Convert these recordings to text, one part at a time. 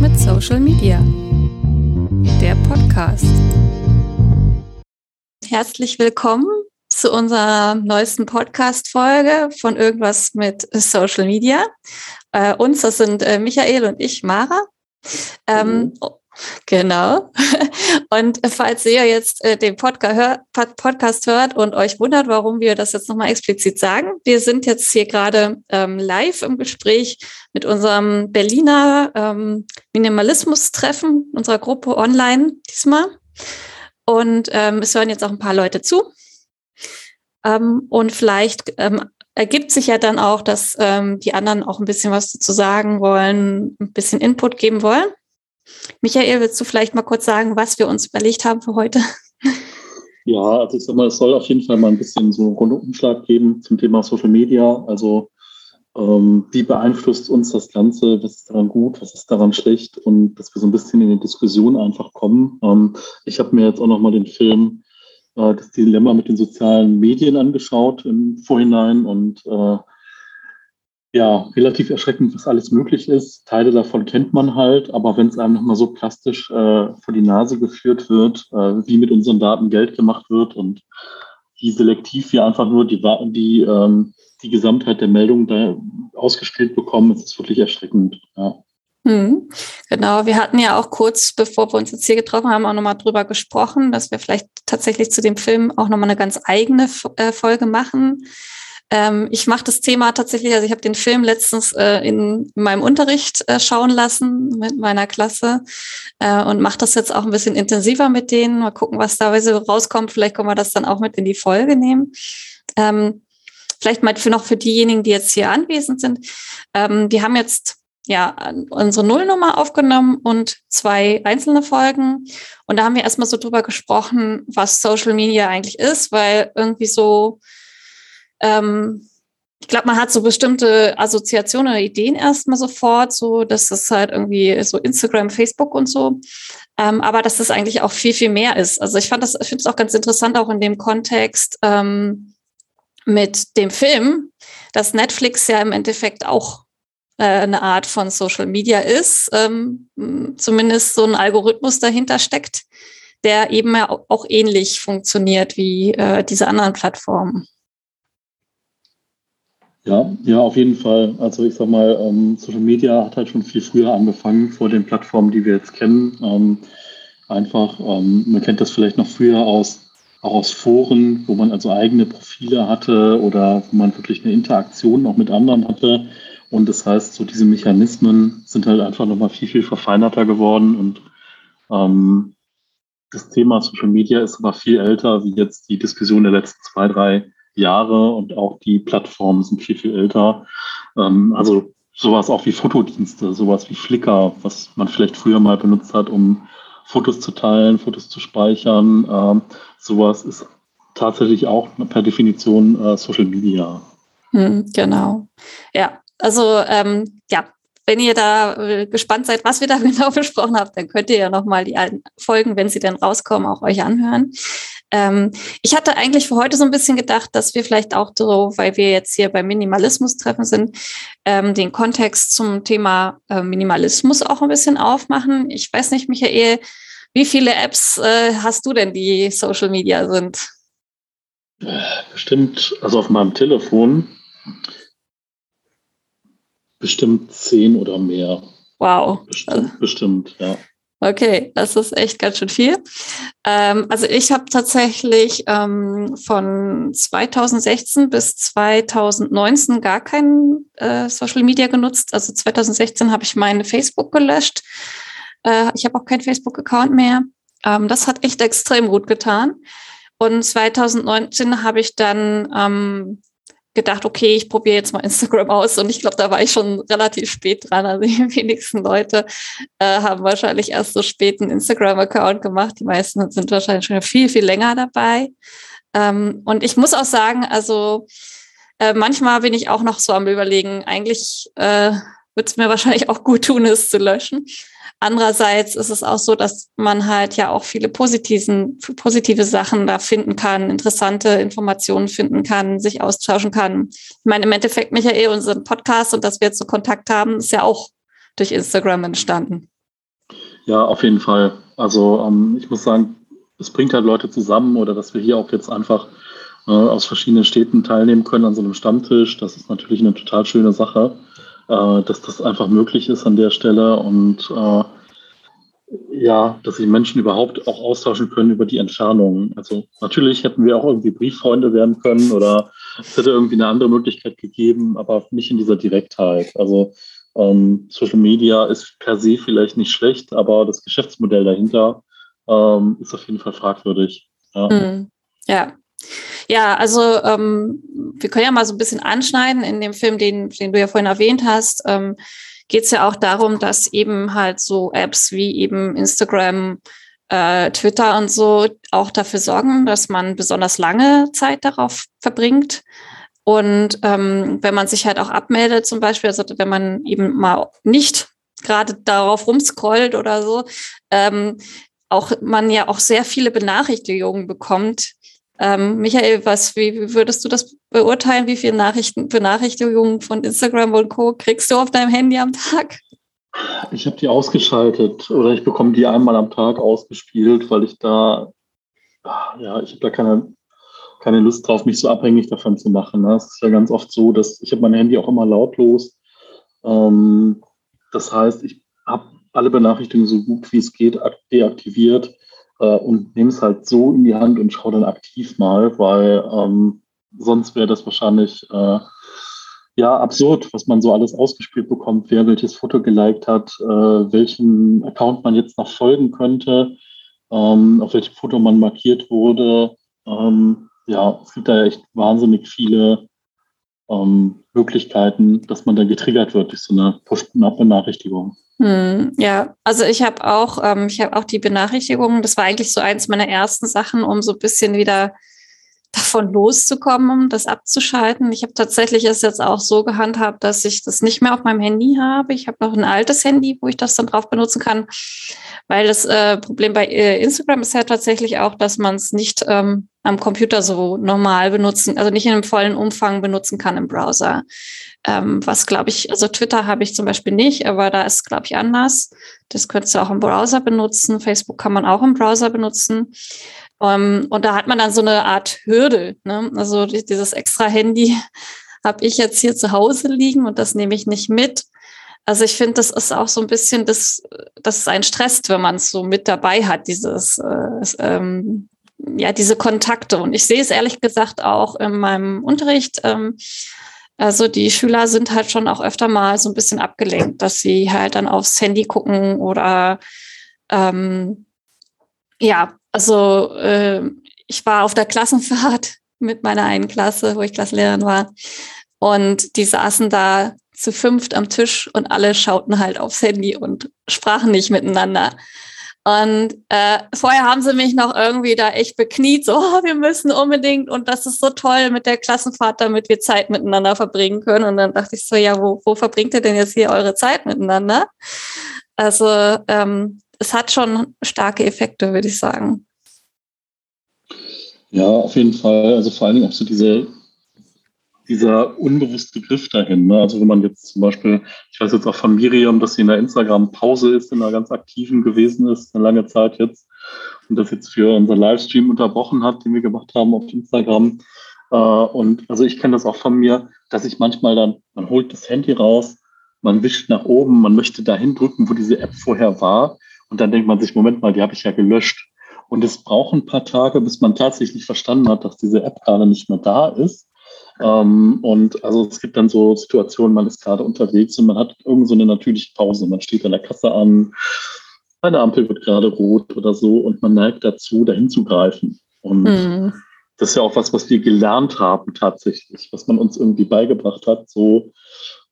mit Social Media. Der Podcast. Herzlich willkommen zu unserer neuesten Podcast-Folge von Irgendwas mit Social Media. Äh, uns, das sind äh, Michael und ich, Mara. Ähm, mhm. Genau. Und falls ihr jetzt äh, den Podcast hört und euch wundert, warum wir das jetzt nochmal explizit sagen, wir sind jetzt hier gerade ähm, live im Gespräch mit unserem Berliner ähm, Minimalismus-Treffen, unserer Gruppe online diesmal. Und ähm, es hören jetzt auch ein paar Leute zu. Ähm, und vielleicht ähm, ergibt sich ja dann auch, dass ähm, die anderen auch ein bisschen was dazu sagen wollen, ein bisschen Input geben wollen. Michael, willst du vielleicht mal kurz sagen, was wir uns überlegt haben für heute? Ja, also ich sag mal, es soll auf jeden Fall mal ein bisschen so einen Rundumschlag geben zum Thema Social Media. Also ähm, wie beeinflusst uns das Ganze? Was ist daran gut? Was ist daran schlecht? Und dass wir so ein bisschen in die Diskussion einfach kommen. Ähm, ich habe mir jetzt auch nochmal den Film äh, Das Dilemma mit den sozialen Medien angeschaut im Vorhinein und äh, ja, relativ erschreckend, was alles möglich ist. Teile davon kennt man halt, aber wenn es einem nochmal so plastisch äh, vor die Nase geführt wird, äh, wie mit unseren Daten Geld gemacht wird und wie selektiv wir einfach nur die, die, ähm, die Gesamtheit der Meldungen da ausgespielt bekommen, ist es wirklich erschreckend. Ja. Hm, genau, wir hatten ja auch kurz, bevor wir uns jetzt hier getroffen haben, auch nochmal drüber gesprochen, dass wir vielleicht tatsächlich zu dem Film auch nochmal eine ganz eigene äh, Folge machen ähm, ich mache das Thema tatsächlich, also ich habe den Film letztens äh, in meinem Unterricht äh, schauen lassen mit meiner Klasse äh, und mache das jetzt auch ein bisschen intensiver mit denen. Mal gucken, was da rauskommt. Vielleicht können wir das dann auch mit in die Folge nehmen. Ähm, vielleicht mal für noch für diejenigen, die jetzt hier anwesend sind. Ähm, wir haben jetzt ja, unsere Nullnummer aufgenommen und zwei einzelne Folgen. Und da haben wir erstmal so drüber gesprochen, was Social Media eigentlich ist, weil irgendwie so ähm, ich glaube, man hat so bestimmte Assoziationen oder Ideen erstmal sofort, so dass das halt irgendwie so Instagram, Facebook und so. Ähm, aber dass das eigentlich auch viel, viel mehr ist. Also ich fand das, ich finde es auch ganz interessant, auch in dem Kontext ähm, mit dem Film, dass Netflix ja im Endeffekt auch äh, eine Art von Social Media ist, ähm, zumindest so ein Algorithmus dahinter steckt, der eben auch ähnlich funktioniert wie äh, diese anderen Plattformen. Ja, ja, auf jeden Fall. Also ich sag mal, ähm, Social Media hat halt schon viel früher angefangen vor den Plattformen, die wir jetzt kennen. Ähm, einfach, man kennt das vielleicht noch früher aus auch aus Foren, wo man also eigene Profile hatte oder wo man wirklich eine Interaktion auch mit anderen hatte. Und das heißt, so diese Mechanismen sind halt einfach nochmal viel, viel verfeinerter geworden. Und ähm, das Thema Social Media ist aber viel älter, wie jetzt die Diskussion der letzten zwei, drei Jahre und auch die Plattformen sind viel, viel älter. Ähm, also sowas auch wie Fotodienste, sowas wie Flickr, was man vielleicht früher mal benutzt hat, um Fotos zu teilen, Fotos zu speichern. Ähm, sowas ist tatsächlich auch per Definition äh, Social Media. Hm, genau. Ja, also ähm, ja, wenn ihr da äh, gespannt seid, was wir da genau besprochen haben, dann könnt ihr ja nochmal die alten Folgen, wenn sie denn rauskommen, auch euch anhören. Ähm, ich hatte eigentlich für heute so ein bisschen gedacht, dass wir vielleicht auch so, weil wir jetzt hier beim Minimalismus treffen sind, ähm, den Kontext zum Thema äh, Minimalismus auch ein bisschen aufmachen. Ich weiß nicht, Michael, wie viele Apps äh, hast du denn, die Social Media sind? Bestimmt, also auf meinem Telefon bestimmt zehn oder mehr. Wow. Bestimmt, bestimmt ja. Okay, das ist echt ganz schön viel. Ähm, also ich habe tatsächlich ähm, von 2016 bis 2019 gar kein äh, Social Media genutzt. Also 2016 habe ich meine Facebook gelöscht. Äh, ich habe auch keinen Facebook-Account mehr. Ähm, das hat echt extrem gut getan. Und 2019 habe ich dann ähm, gedacht, okay, ich probiere jetzt mal Instagram aus. Und ich glaube, da war ich schon relativ spät dran. Also die wenigsten Leute äh, haben wahrscheinlich erst so spät einen Instagram-Account gemacht. Die meisten sind wahrscheinlich schon viel, viel länger dabei. Ähm, und ich muss auch sagen, also äh, manchmal bin ich auch noch so am Überlegen, eigentlich äh, wird es mir wahrscheinlich auch gut tun, es zu löschen. Andererseits ist es auch so, dass man halt ja auch viele positiven, positive Sachen da finden kann, interessante Informationen finden kann, sich austauschen kann. Ich meine, im Endeffekt, Michael, unseren Podcast und dass wir jetzt so Kontakt haben, ist ja auch durch Instagram entstanden. Ja, auf jeden Fall. Also ähm, ich muss sagen, es bringt halt Leute zusammen oder dass wir hier auch jetzt einfach äh, aus verschiedenen Städten teilnehmen können an so einem Stammtisch. Das ist natürlich eine total schöne Sache, äh, dass das einfach möglich ist an der Stelle und äh, ja, dass sich Menschen überhaupt auch austauschen können über die Entfernung. Also natürlich hätten wir auch irgendwie Brieffreunde werden können oder es hätte irgendwie eine andere Möglichkeit gegeben, aber nicht in dieser Direktheit. Also ähm, Social Media ist per se vielleicht nicht schlecht, aber das Geschäftsmodell dahinter ähm, ist auf jeden Fall fragwürdig. Ja. Mhm. ja. Ja, also ähm, wir können ja mal so ein bisschen anschneiden in dem Film, den, den du ja vorhin erwähnt hast. Ähm, Geht es ja auch darum, dass eben halt so Apps wie eben Instagram, äh, Twitter und so auch dafür sorgen, dass man besonders lange Zeit darauf verbringt. Und ähm, wenn man sich halt auch abmeldet, zum Beispiel, also wenn man eben mal nicht gerade darauf rumscrollt oder so, ähm, auch man ja auch sehr viele Benachrichtigungen bekommt, ähm, Michael, was, wie, würdest du das beurteilen? Wie viele Nachrichten, Benachrichtigungen von Instagram und Co. kriegst du auf deinem Handy am Tag? Ich habe die ausgeschaltet oder ich bekomme die einmal am Tag ausgespielt, weil ich da, ja, ich habe da keine, keine Lust drauf, mich so abhängig davon zu machen. Ne? Es ist ja ganz oft so, dass ich habe mein Handy auch immer lautlos. Ähm, das heißt, ich habe alle Benachrichtigungen so gut wie es geht deaktiviert äh, und nehme es halt so in die Hand und schaue dann aktiv mal, weil ähm, sonst wäre das wahrscheinlich äh, ja absurd, was man so alles ausgespielt bekommt, wer welches Foto geliked hat, äh, welchen Account man jetzt noch folgen könnte, ähm, auf welchem Foto man markiert wurde. Ähm, ja, es gibt da echt wahnsinnig viele ähm, Möglichkeiten, dass man da getriggert wird durch so eine Push-Benachrichtigung. Hm, ja, also ich habe auch, ähm, ich habe auch die Benachrichtigungen. Das war eigentlich so eins meiner ersten Sachen, um so ein bisschen wieder davon loszukommen, um das abzuschalten. Ich habe tatsächlich es jetzt auch so gehandhabt, dass ich das nicht mehr auf meinem Handy habe. Ich habe noch ein altes Handy, wo ich das dann drauf benutzen kann, weil das äh, Problem bei äh, Instagram ist ja tatsächlich auch, dass man es nicht ähm, am Computer so normal benutzen, also nicht in einem vollen Umfang benutzen kann im Browser. Ähm, was glaube ich, also Twitter habe ich zum Beispiel nicht, aber da ist glaube ich anders. Das könntest du auch im Browser benutzen. Facebook kann man auch im Browser benutzen. Ähm, und da hat man dann so eine Art Hürde. Ne? Also dieses extra Handy habe ich jetzt hier zu Hause liegen und das nehme ich nicht mit. Also ich finde, das ist auch so ein bisschen, das, das ist ein Stress, wenn man es so mit dabei hat, dieses, äh, ähm, ja, diese Kontakte. Und ich sehe es ehrlich gesagt auch in meinem Unterricht. Ähm, also die Schüler sind halt schon auch öfter mal so ein bisschen abgelenkt, dass sie halt dann aufs Handy gucken oder ähm, ja, also äh, ich war auf der Klassenfahrt mit meiner einen Klasse, wo ich Klassenlehrerin war. Und die saßen da zu fünft am Tisch und alle schauten halt aufs Handy und sprachen nicht miteinander. Und äh, vorher haben sie mich noch irgendwie da echt bekniet, so, oh, wir müssen unbedingt und das ist so toll mit der Klassenfahrt, damit wir Zeit miteinander verbringen können. Und dann dachte ich so, ja, wo, wo verbringt ihr denn jetzt hier eure Zeit miteinander? Also ähm, es hat schon starke Effekte, würde ich sagen. Ja, auf jeden Fall. Also vor allen Dingen auch so diese, dieser unbewusste Griff dahin. Ne? Also wenn man jetzt zum Beispiel, ich weiß jetzt auch von Miriam, dass sie in der Instagram-Pause ist, in einer ganz aktiven gewesen ist, eine lange Zeit jetzt, und das jetzt für unser Livestream unterbrochen hat, den wir gemacht haben auf Instagram. Äh, und also ich kenne das auch von mir, dass ich manchmal dann, man holt das Handy raus, man wischt nach oben, man möchte dahin drücken, wo diese App vorher war. Und dann denkt man sich, Moment mal, die habe ich ja gelöscht. Und es braucht ein paar Tage, bis man tatsächlich verstanden hat, dass diese App gerade nicht mehr da ist. Ähm, und also es gibt dann so Situationen, man ist gerade unterwegs und man hat irgend so eine natürliche Pause. Man steht an der Kasse an, eine Ampel wird gerade rot oder so und man neigt dazu, dahin zu greifen. Und mhm. das ist ja auch was, was wir gelernt haben tatsächlich, was man uns irgendwie beigebracht hat, so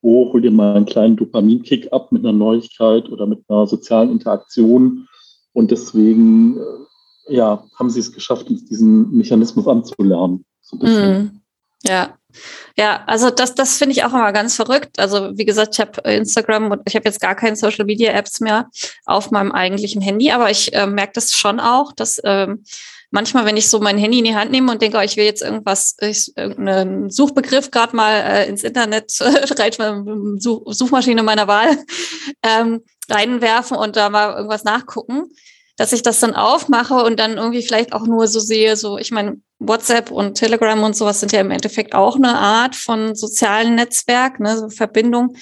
oh, hol dir mal einen kleinen Dopaminkick ab mit einer Neuigkeit oder mit einer sozialen Interaktion. Und deswegen, äh, ja, haben sie es geschafft, uns diesen Mechanismus anzulernen. So mm, ja. Ja, also das, das finde ich auch immer ganz verrückt. Also wie gesagt, ich habe Instagram und ich habe jetzt gar keine Social Media Apps mehr auf meinem eigentlichen Handy, aber ich äh, merke das schon auch, dass ähm, manchmal, wenn ich so mein Handy in die Hand nehme und denke, oh, ich will jetzt irgendwas, ich, irgendeinen Suchbegriff gerade mal äh, ins Internet äh, Such, Suchmaschine meiner Wahl, ähm, reinwerfen und da mal irgendwas nachgucken, dass ich das dann aufmache und dann irgendwie vielleicht auch nur so sehe, so, ich meine, WhatsApp und Telegram und sowas sind ja im Endeffekt auch eine Art von sozialen Netzwerk, ne, so Verbindung.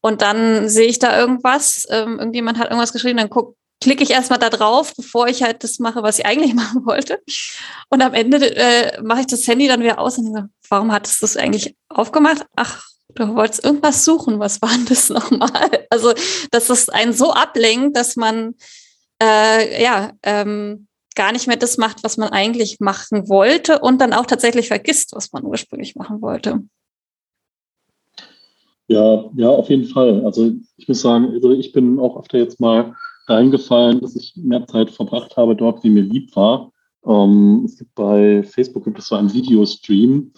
Und dann sehe ich da irgendwas, ähm, irgendjemand hat irgendwas geschrieben, dann guck, klicke ich erstmal da drauf, bevor ich halt das mache, was ich eigentlich machen wollte. Und am Ende äh, mache ich das Handy dann wieder aus und denke, warum hattest du das eigentlich aufgemacht? Ach, du wolltest irgendwas suchen, was war denn das nochmal? Also, dass es einen so ablenkt, dass man äh, ja ähm, gar nicht mehr das macht, was man eigentlich machen wollte und dann auch tatsächlich vergisst, was man ursprünglich machen wollte. Ja, ja, auf jeden Fall. Also ich muss sagen, also ich bin auch öfter jetzt mal reingefallen, dass ich mehr Zeit verbracht habe dort, wie mir lieb war. Ähm, es gibt bei Facebook gibt es so einen Videostream,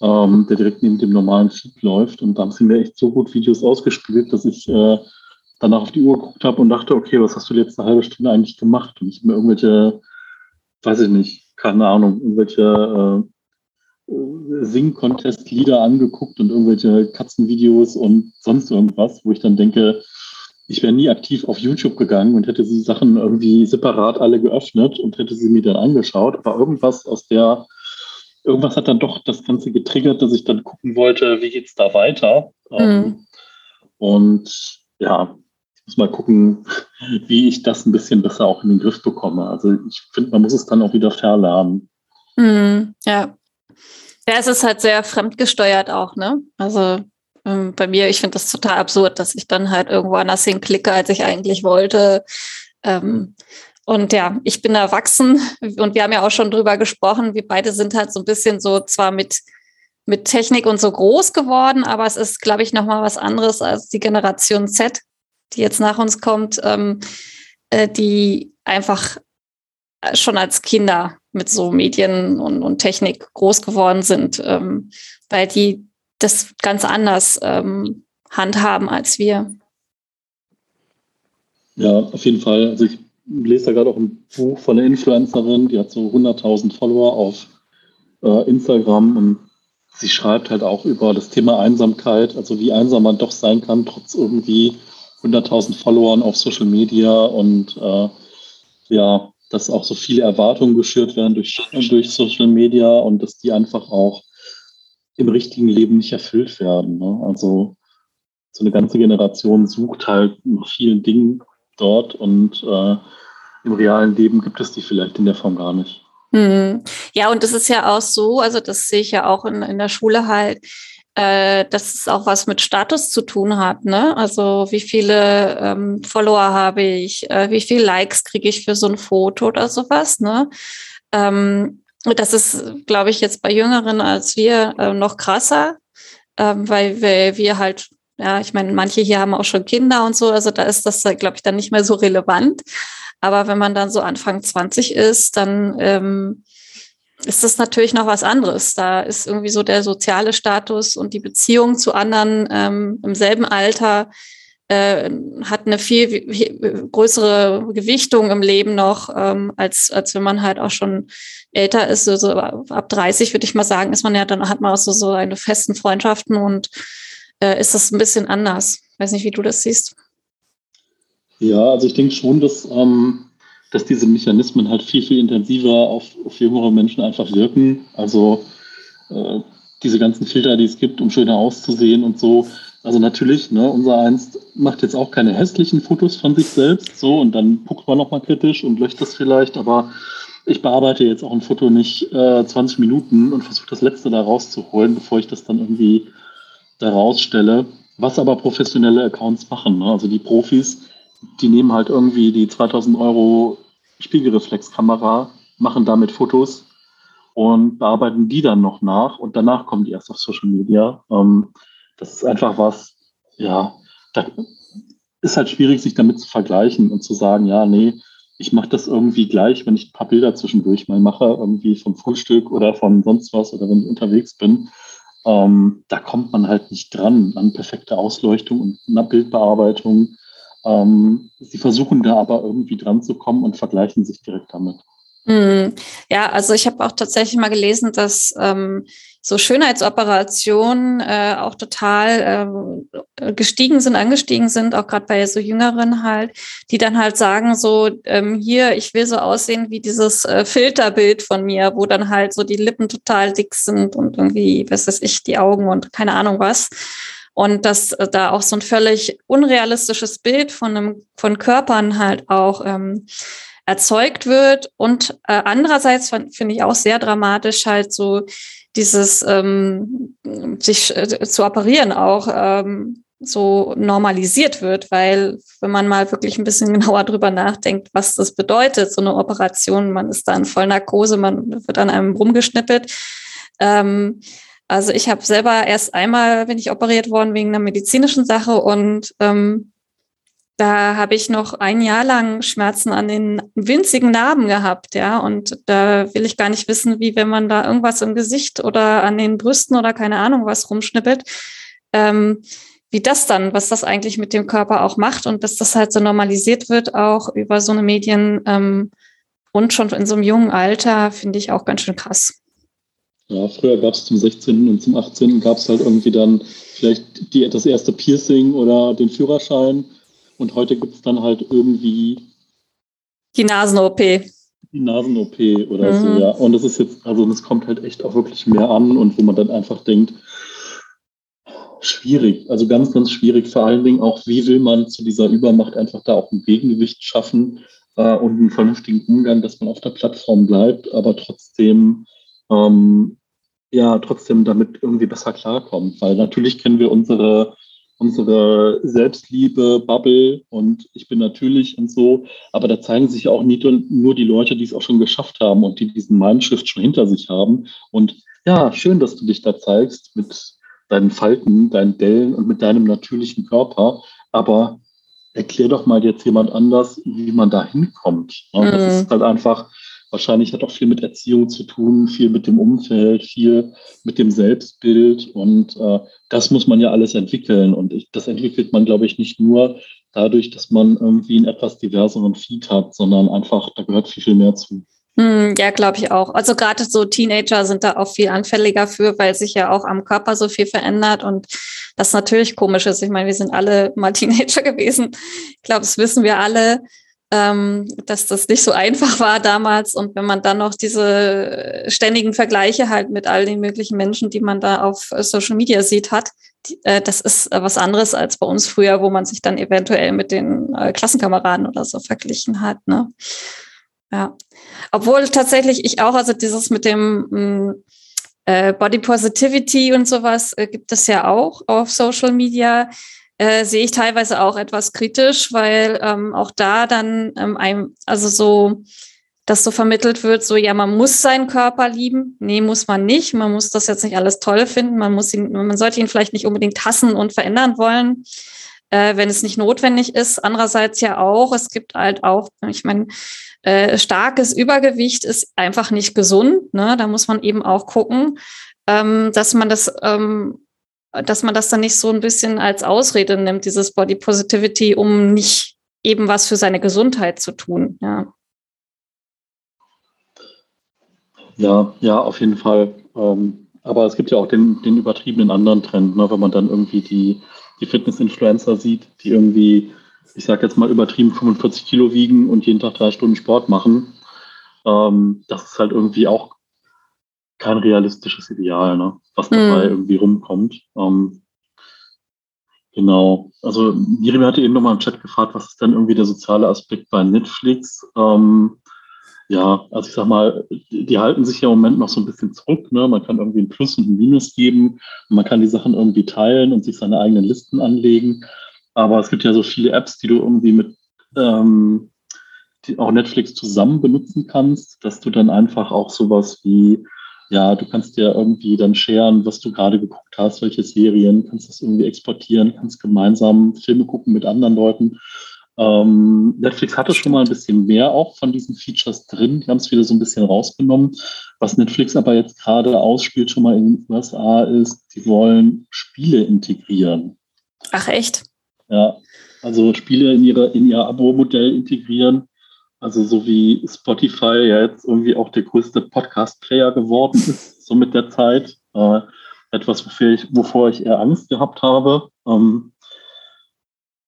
ähm, der direkt neben dem normalen Feed läuft. Und da haben sie mir echt so gut Videos ausgespielt, dass ich äh, danach auf die Uhr geguckt habe und dachte, okay, was hast du jetzt eine halbe Stunde eigentlich gemacht? Und ich habe mir irgendwelche, weiß ich nicht, keine Ahnung, irgendwelche äh, Sing-Contest-Lieder angeguckt und irgendwelche Katzenvideos und sonst irgendwas, wo ich dann denke, ich wäre nie aktiv auf YouTube gegangen und hätte die Sachen irgendwie separat alle geöffnet und hätte sie mir dann angeschaut. Aber irgendwas aus der, irgendwas hat dann doch das Ganze getriggert, dass ich dann gucken wollte, wie geht es da weiter. Mhm. Ähm, und ja, muss mal gucken, wie ich das ein bisschen besser auch in den Griff bekomme. Also ich finde, man muss es dann auch wieder verlernen. Mhm, ja. Ja, es ist halt sehr fremdgesteuert auch, ne? Also ähm, bei mir, ich finde das total absurd, dass ich dann halt irgendwo anders hinklicke, als ich eigentlich wollte. Ähm, und ja, ich bin erwachsen und wir haben ja auch schon drüber gesprochen, wir beide sind halt so ein bisschen so zwar mit, mit Technik und so groß geworden, aber es ist, glaube ich, nochmal was anderes als die Generation Z, die jetzt nach uns kommt, ähm, äh, die einfach schon als Kinder mit so Medien und, und Technik groß geworden sind, ähm, weil die das ganz anders ähm, handhaben als wir. Ja, auf jeden Fall. Also ich lese da gerade auch ein Buch von einer Influencerin, die hat so 100.000 Follower auf äh, Instagram und sie schreibt halt auch über das Thema Einsamkeit, also wie einsam man doch sein kann, trotz irgendwie 100.000 Followern auf Social Media und äh, ja, dass auch so viele Erwartungen geschürt werden durch, durch Social Media und dass die einfach auch im richtigen Leben nicht erfüllt werden. Ne? Also so eine ganze Generation sucht halt nach vielen Dingen dort und äh, im realen Leben gibt es die vielleicht in der Form gar nicht. Mhm. Ja, und das ist ja auch so, also das sehe ich ja auch in, in der Schule halt, äh, dass es auch was mit Status zu tun hat. Ne? Also wie viele ähm, Follower habe ich, äh, wie viele Likes kriege ich für so ein Foto oder sowas. Ne? Ähm, das ist, glaube ich, jetzt bei Jüngeren als wir äh, noch krasser, ähm, weil wir, wir halt, ja, ich meine, manche hier haben auch schon Kinder und so, also da ist das, glaube ich, dann nicht mehr so relevant. Aber wenn man dann so Anfang 20 ist, dann ähm, ist das natürlich noch was anderes. Da ist irgendwie so der soziale Status und die Beziehung zu anderen ähm, im selben Alter äh, hat eine viel größere Gewichtung im Leben noch, ähm, als, als wenn man halt auch schon älter ist. So, so ab 30 würde ich mal sagen, ist man ja, dann hat man auch so, so eine festen Freundschaften und äh, ist das ein bisschen anders. Weiß nicht, wie du das siehst. Ja, also ich denke schon, dass, ähm, dass diese Mechanismen halt viel, viel intensiver auf, auf jüngere Menschen einfach wirken. Also äh, diese ganzen Filter, die es gibt, um schöner auszusehen und so, also natürlich, ne, unser Einst macht jetzt auch keine hässlichen Fotos von sich selbst, so und dann guckt man nochmal kritisch und löscht das vielleicht, aber ich bearbeite jetzt auch ein Foto nicht äh, 20 Minuten und versuche das letzte da rauszuholen, bevor ich das dann irgendwie da rausstelle. Was aber professionelle Accounts machen, ne? also die Profis, die nehmen halt irgendwie die 2000 Euro Spiegelreflexkamera, machen damit Fotos und bearbeiten die dann noch nach und danach kommen die erst auf Social Media. Ähm, das ist einfach was, ja, da ist halt schwierig, sich damit zu vergleichen und zu sagen, ja, nee, ich mache das irgendwie gleich, wenn ich ein paar Bilder zwischendurch mal mache, irgendwie vom Frühstück oder von sonst was oder wenn ich unterwegs bin. Ähm, da kommt man halt nicht dran an perfekte Ausleuchtung und Bildbearbeitung. Ähm, sie versuchen da aber irgendwie dran zu kommen und vergleichen sich direkt damit. Hm. Ja, also ich habe auch tatsächlich mal gelesen, dass ähm, so Schönheitsoperationen äh, auch total äh, gestiegen sind, angestiegen sind, auch gerade bei so Jüngeren halt, die dann halt sagen so, ähm, hier, ich will so aussehen wie dieses äh, Filterbild von mir, wo dann halt so die Lippen total dick sind und irgendwie, was weiß ich, die Augen und keine Ahnung was. Und dass äh, da auch so ein völlig unrealistisches Bild von einem, von Körpern halt auch ähm, erzeugt wird. Und äh, andererseits finde ich auch sehr dramatisch halt so dieses ähm, sich äh, zu operieren auch ähm, so normalisiert wird, weil wenn man mal wirklich ein bisschen genauer drüber nachdenkt, was das bedeutet, so eine Operation, man ist da in Vollnarkose, man wird an einem rumgeschnippelt. Ähm, also ich habe selber erst einmal bin ich operiert worden wegen einer medizinischen Sache und ähm, da habe ich noch ein Jahr lang Schmerzen an den winzigen Narben gehabt, ja. Und da will ich gar nicht wissen, wie wenn man da irgendwas im Gesicht oder an den Brüsten oder keine Ahnung was rumschnippelt, ähm, wie das dann, was das eigentlich mit dem Körper auch macht und dass das halt so normalisiert wird, auch über so eine Medien ähm, und schon in so einem jungen Alter, finde ich auch ganz schön krass. Ja, früher gab es zum 16. und zum 18. gab es halt irgendwie dann vielleicht die, das erste Piercing oder den Führerschein und heute gibt es dann halt irgendwie die Nasen-OP. Die Nasen-OP oder mhm. so, ja. Und das ist jetzt, also das kommt halt echt auch wirklich mehr an und wo man dann einfach denkt, schwierig, also ganz, ganz schwierig. Vor allen Dingen auch, wie will man zu dieser Übermacht einfach da auch ein Gegengewicht schaffen äh, und einen vernünftigen Umgang, dass man auf der Plattform bleibt, aber trotzdem ähm, ja trotzdem damit irgendwie besser klarkommt. Weil natürlich kennen wir unsere unsere Selbstliebe, Bubble und ich bin natürlich und so. Aber da zeigen sich auch nicht nur die Leute, die es auch schon geschafft haben und die diesen Mindshift schon hinter sich haben. Und ja, schön, dass du dich da zeigst mit deinen Falten, deinen Dellen und mit deinem natürlichen Körper. Aber erklär doch mal jetzt jemand anders, wie man da hinkommt. Das mhm. ist halt einfach, wahrscheinlich hat auch viel mit Erziehung zu tun, viel mit dem Umfeld, viel mit dem Selbstbild und äh, das muss man ja alles entwickeln und ich, das entwickelt man, glaube ich, nicht nur dadurch, dass man irgendwie einen etwas diverseren Feed hat, sondern einfach, da gehört viel, viel mehr zu. Hm, ja, glaube ich auch. Also gerade so Teenager sind da auch viel anfälliger für, weil sich ja auch am Körper so viel verändert und das natürlich komisch ist. Ich meine, wir sind alle mal Teenager gewesen. Ich glaube, das wissen wir alle ähm, dass das nicht so einfach war damals. Und wenn man dann noch diese ständigen Vergleiche halt mit all den möglichen Menschen, die man da auf Social Media sieht, hat, die, äh, das ist äh, was anderes als bei uns früher, wo man sich dann eventuell mit den äh, Klassenkameraden oder so verglichen hat. Ne? Ja. Obwohl tatsächlich ich auch, also dieses mit dem mh, mm, äh, Body Positivity und sowas äh, gibt es ja auch auf Social Media äh, sehe ich teilweise auch etwas kritisch, weil ähm, auch da dann ähm, ein, also so, dass so vermittelt wird, so ja, man muss seinen Körper lieben. Nee, muss man nicht. Man muss das jetzt nicht alles toll finden. Man muss ihn, man sollte ihn vielleicht nicht unbedingt hassen und verändern wollen, äh, wenn es nicht notwendig ist. Andererseits ja auch, es gibt halt auch, ich meine, äh, starkes Übergewicht ist einfach nicht gesund. Ne? Da muss man eben auch gucken, ähm, dass man das ähm, dass man das dann nicht so ein bisschen als Ausrede nimmt, dieses Body Positivity, um nicht eben was für seine Gesundheit zu tun. Ja, ja, ja auf jeden Fall. Ähm, aber es gibt ja auch den, den übertriebenen anderen Trend, ne, wenn man dann irgendwie die, die Fitness-Influencer sieht, die irgendwie, ich sage jetzt mal übertrieben 45 Kilo wiegen und jeden Tag drei Stunden Sport machen. Ähm, das ist halt irgendwie auch kein realistisches Ideal, ne? Was dabei mm. irgendwie rumkommt. Ähm, genau. Also Miriam hatte eben nochmal im Chat gefragt, was ist denn irgendwie der soziale Aspekt bei Netflix? Ähm, ja, also ich sag mal, die halten sich ja im Moment noch so ein bisschen zurück. Ne? Man kann irgendwie ein Plus und ein Minus geben. Man kann die Sachen irgendwie teilen und sich seine eigenen Listen anlegen. Aber es gibt ja so viele Apps, die du irgendwie mit ähm, die auch Netflix zusammen benutzen kannst, dass du dann einfach auch sowas wie ja, du kannst ja irgendwie dann scheren, was du gerade geguckt hast, welche Serien, kannst das irgendwie exportieren, kannst gemeinsam Filme gucken mit anderen Leuten. Ähm, Netflix hatte schon mal ein bisschen mehr auch von diesen Features drin. Die haben es wieder so ein bisschen rausgenommen. Was Netflix aber jetzt gerade ausspielt, schon mal in den USA, ist, sie wollen Spiele integrieren. Ach echt? Ja, also Spiele in, ihre, in ihr Abo-Modell integrieren. Also so wie Spotify ja jetzt irgendwie auch der größte Podcast-Player geworden ist, so mit der Zeit. Äh, etwas, wofür ich, wovor ich eher Angst gehabt habe. Ähm,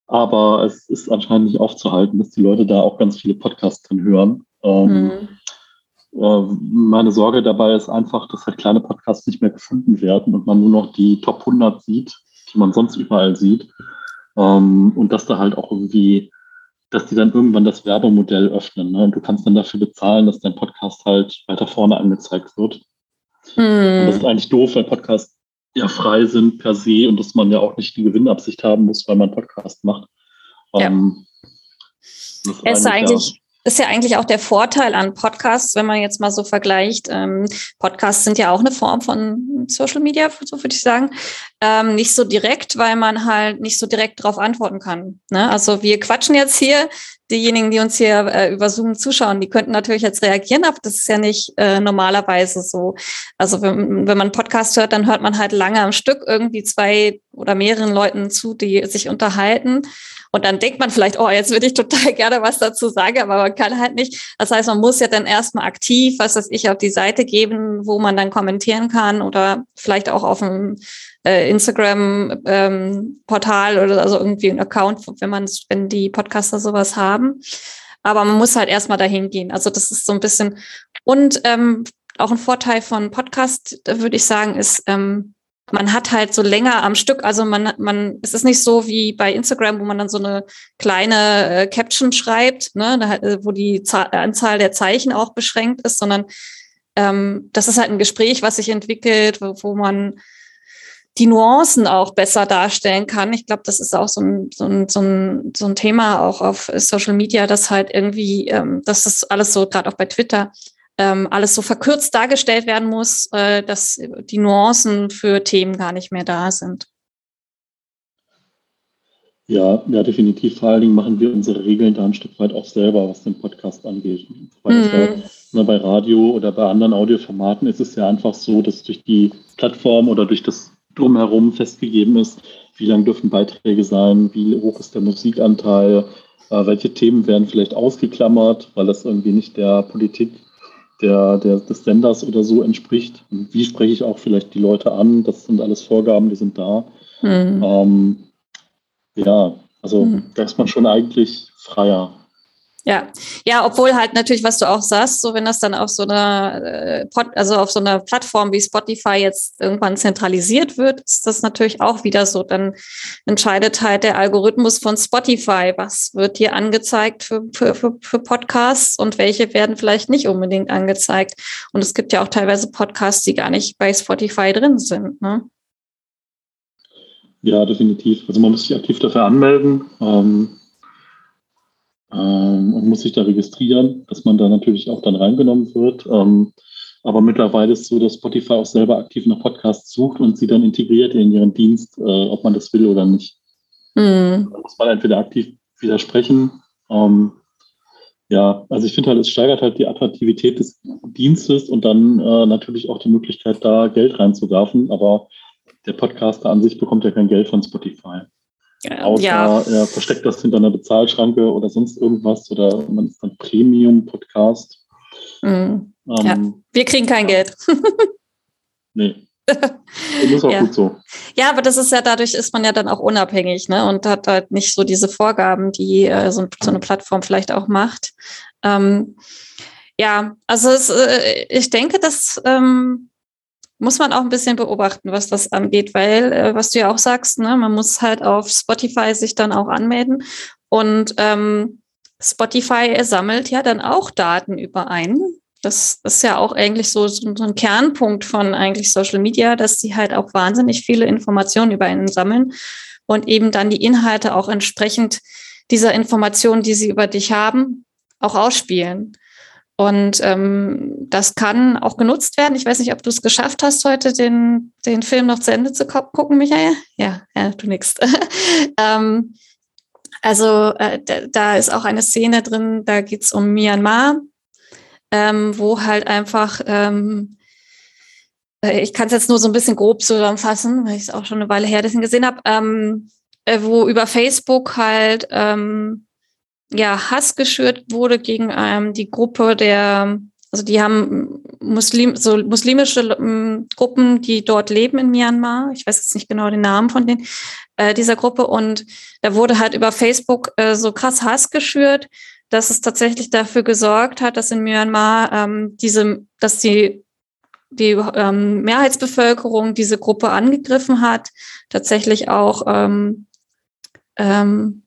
aber es ist anscheinend nicht aufzuhalten, dass die Leute da auch ganz viele Podcasts drin hören. Ähm, mhm. äh, meine Sorge dabei ist einfach, dass halt kleine Podcasts nicht mehr gefunden werden und man nur noch die Top 100 sieht, die man sonst überall sieht. Ähm, und dass da halt auch irgendwie dass die dann irgendwann das Werbemodell öffnen. Ne? Und du kannst dann dafür bezahlen, dass dein Podcast halt weiter vorne angezeigt wird. Hm. Und das ist eigentlich doof, weil Podcasts ja frei sind per se und dass man ja auch nicht die Gewinnabsicht haben muss, weil man Podcast macht. Ja. Ähm, es ist eigentlich, ist ja eigentlich auch der Vorteil an Podcasts, wenn man jetzt mal so vergleicht. Ähm, Podcasts sind ja auch eine Form von Social Media, so würde ich sagen. Ähm, nicht so direkt, weil man halt nicht so direkt darauf antworten kann. Ne? Also wir quatschen jetzt hier. Diejenigen, die uns hier äh, über Zoom zuschauen, die könnten natürlich jetzt reagieren, aber das ist ja nicht äh, normalerweise so. Also wenn, wenn man Podcast hört, dann hört man halt lange am Stück irgendwie zwei oder mehreren Leuten zu, die sich unterhalten. Und dann denkt man vielleicht, oh, jetzt würde ich total gerne was dazu sagen, aber man kann halt nicht. Das heißt, man muss ja dann erstmal aktiv, was weiß ich, auf die Seite geben, wo man dann kommentieren kann oder vielleicht auch auf dem äh, Instagram-Portal ähm, oder also irgendwie ein Account, wenn man, wenn die Podcaster sowas haben. Aber man muss halt erstmal dahin gehen. Also das ist so ein bisschen und ähm, auch ein Vorteil von Podcast, würde ich sagen, ist, ähm, man hat halt so länger am Stück, also man, man, es ist nicht so wie bei Instagram, wo man dann so eine kleine äh, Caption schreibt, ne, äh, wo die Zahl, Anzahl der Zeichen auch beschränkt ist, sondern ähm, das ist halt ein Gespräch, was sich entwickelt, wo, wo man die Nuancen auch besser darstellen kann. Ich glaube, das ist auch so ein, so, ein, so, ein, so ein Thema auch auf Social Media, dass halt irgendwie, ähm, das ist alles so, gerade auch bei Twitter, ähm, alles so verkürzt dargestellt werden muss, äh, dass die Nuancen für Themen gar nicht mehr da sind. Ja, ja, definitiv. Vor allen Dingen machen wir unsere Regeln da ein Stück weit auch selber, was den Podcast angeht. Mhm. ja, bei Radio oder bei anderen Audioformaten ist es ja einfach so, dass durch die Plattform oder durch das Drumherum festgegeben ist, wie lang dürfen Beiträge sein, wie hoch ist der Musikanteil, äh, welche Themen werden vielleicht ausgeklammert, weil das irgendwie nicht der Politik der, der, des Senders oder so entspricht. Und wie spreche ich auch vielleicht die Leute an? Das sind alles Vorgaben, die sind da. Mhm. Ähm, ja, also mhm. da ist man schon eigentlich freier. Ja, ja, obwohl halt natürlich, was du auch sagst, so wenn das dann auf so einer, äh, also auf so einer Plattform wie Spotify jetzt irgendwann zentralisiert wird, ist das natürlich auch wieder so. Dann entscheidet halt der Algorithmus von Spotify, was wird hier angezeigt für, für, für, für Podcasts und welche werden vielleicht nicht unbedingt angezeigt. Und es gibt ja auch teilweise Podcasts, die gar nicht bei Spotify drin sind. Ne? Ja, definitiv. Also man muss sich aktiv dafür anmelden. Ähm ähm, und muss sich da registrieren, dass man da natürlich auch dann reingenommen wird. Ähm, aber mittlerweile ist es so, dass Spotify auch selber aktiv nach Podcasts sucht und sie dann integriert in ihren Dienst, äh, ob man das will oder nicht. Mhm. Da muss man entweder aktiv widersprechen. Ähm, ja, also ich finde halt, es steigert halt die Attraktivität des Dienstes und dann äh, natürlich auch die Möglichkeit, da Geld reinzuwerfen. Aber der Podcaster an sich bekommt ja kein Geld von Spotify. Außer ja. er versteckt das hinter einer Bezahlschranke oder sonst irgendwas oder man ist dann Premium-Podcast. Mhm. Ähm, ja. Wir kriegen kein Geld. nee. Das ist auch ja. gut so. Ja, aber das ist ja, dadurch ist man ja dann auch unabhängig, ne? Und hat halt nicht so diese Vorgaben, die äh, so, so, eine Plattform vielleicht auch macht. Ähm, ja, also es, äh, ich denke, dass ähm, muss man auch ein bisschen beobachten, was das angeht, weil, äh, was du ja auch sagst, ne, man muss halt auf Spotify sich dann auch anmelden. Und ähm, Spotify sammelt ja dann auch Daten über einen. Das, ist ja auch eigentlich so, so, ein Kernpunkt von eigentlich Social Media, dass sie halt auch wahnsinnig viele Informationen über einen sammeln und eben dann die Inhalte auch entsprechend dieser Informationen, die sie über dich haben, auch ausspielen. Und ähm, das kann auch genutzt werden. Ich weiß nicht, ob du es geschafft hast, heute den, den Film noch zu Ende zu gucken, Michael. Ja, ja du nix. ähm, also äh, da ist auch eine Szene drin, da geht es um Myanmar, ähm, wo halt einfach, ähm, äh, ich kann es jetzt nur so ein bisschen grob zusammenfassen, weil ich es auch schon eine Weile her gesehen habe, ähm, äh, wo über Facebook halt ähm, ja, Hass geschürt wurde gegen ähm, die Gruppe der, also die haben Muslim, so muslimische ähm, Gruppen, die dort leben in Myanmar. Ich weiß jetzt nicht genau den Namen von den, äh, dieser Gruppe. Und da wurde halt über Facebook äh, so krass Hass geschürt, dass es tatsächlich dafür gesorgt hat, dass in Myanmar ähm, diese, dass die die ähm, Mehrheitsbevölkerung diese Gruppe angegriffen hat, tatsächlich auch ähm, ähm,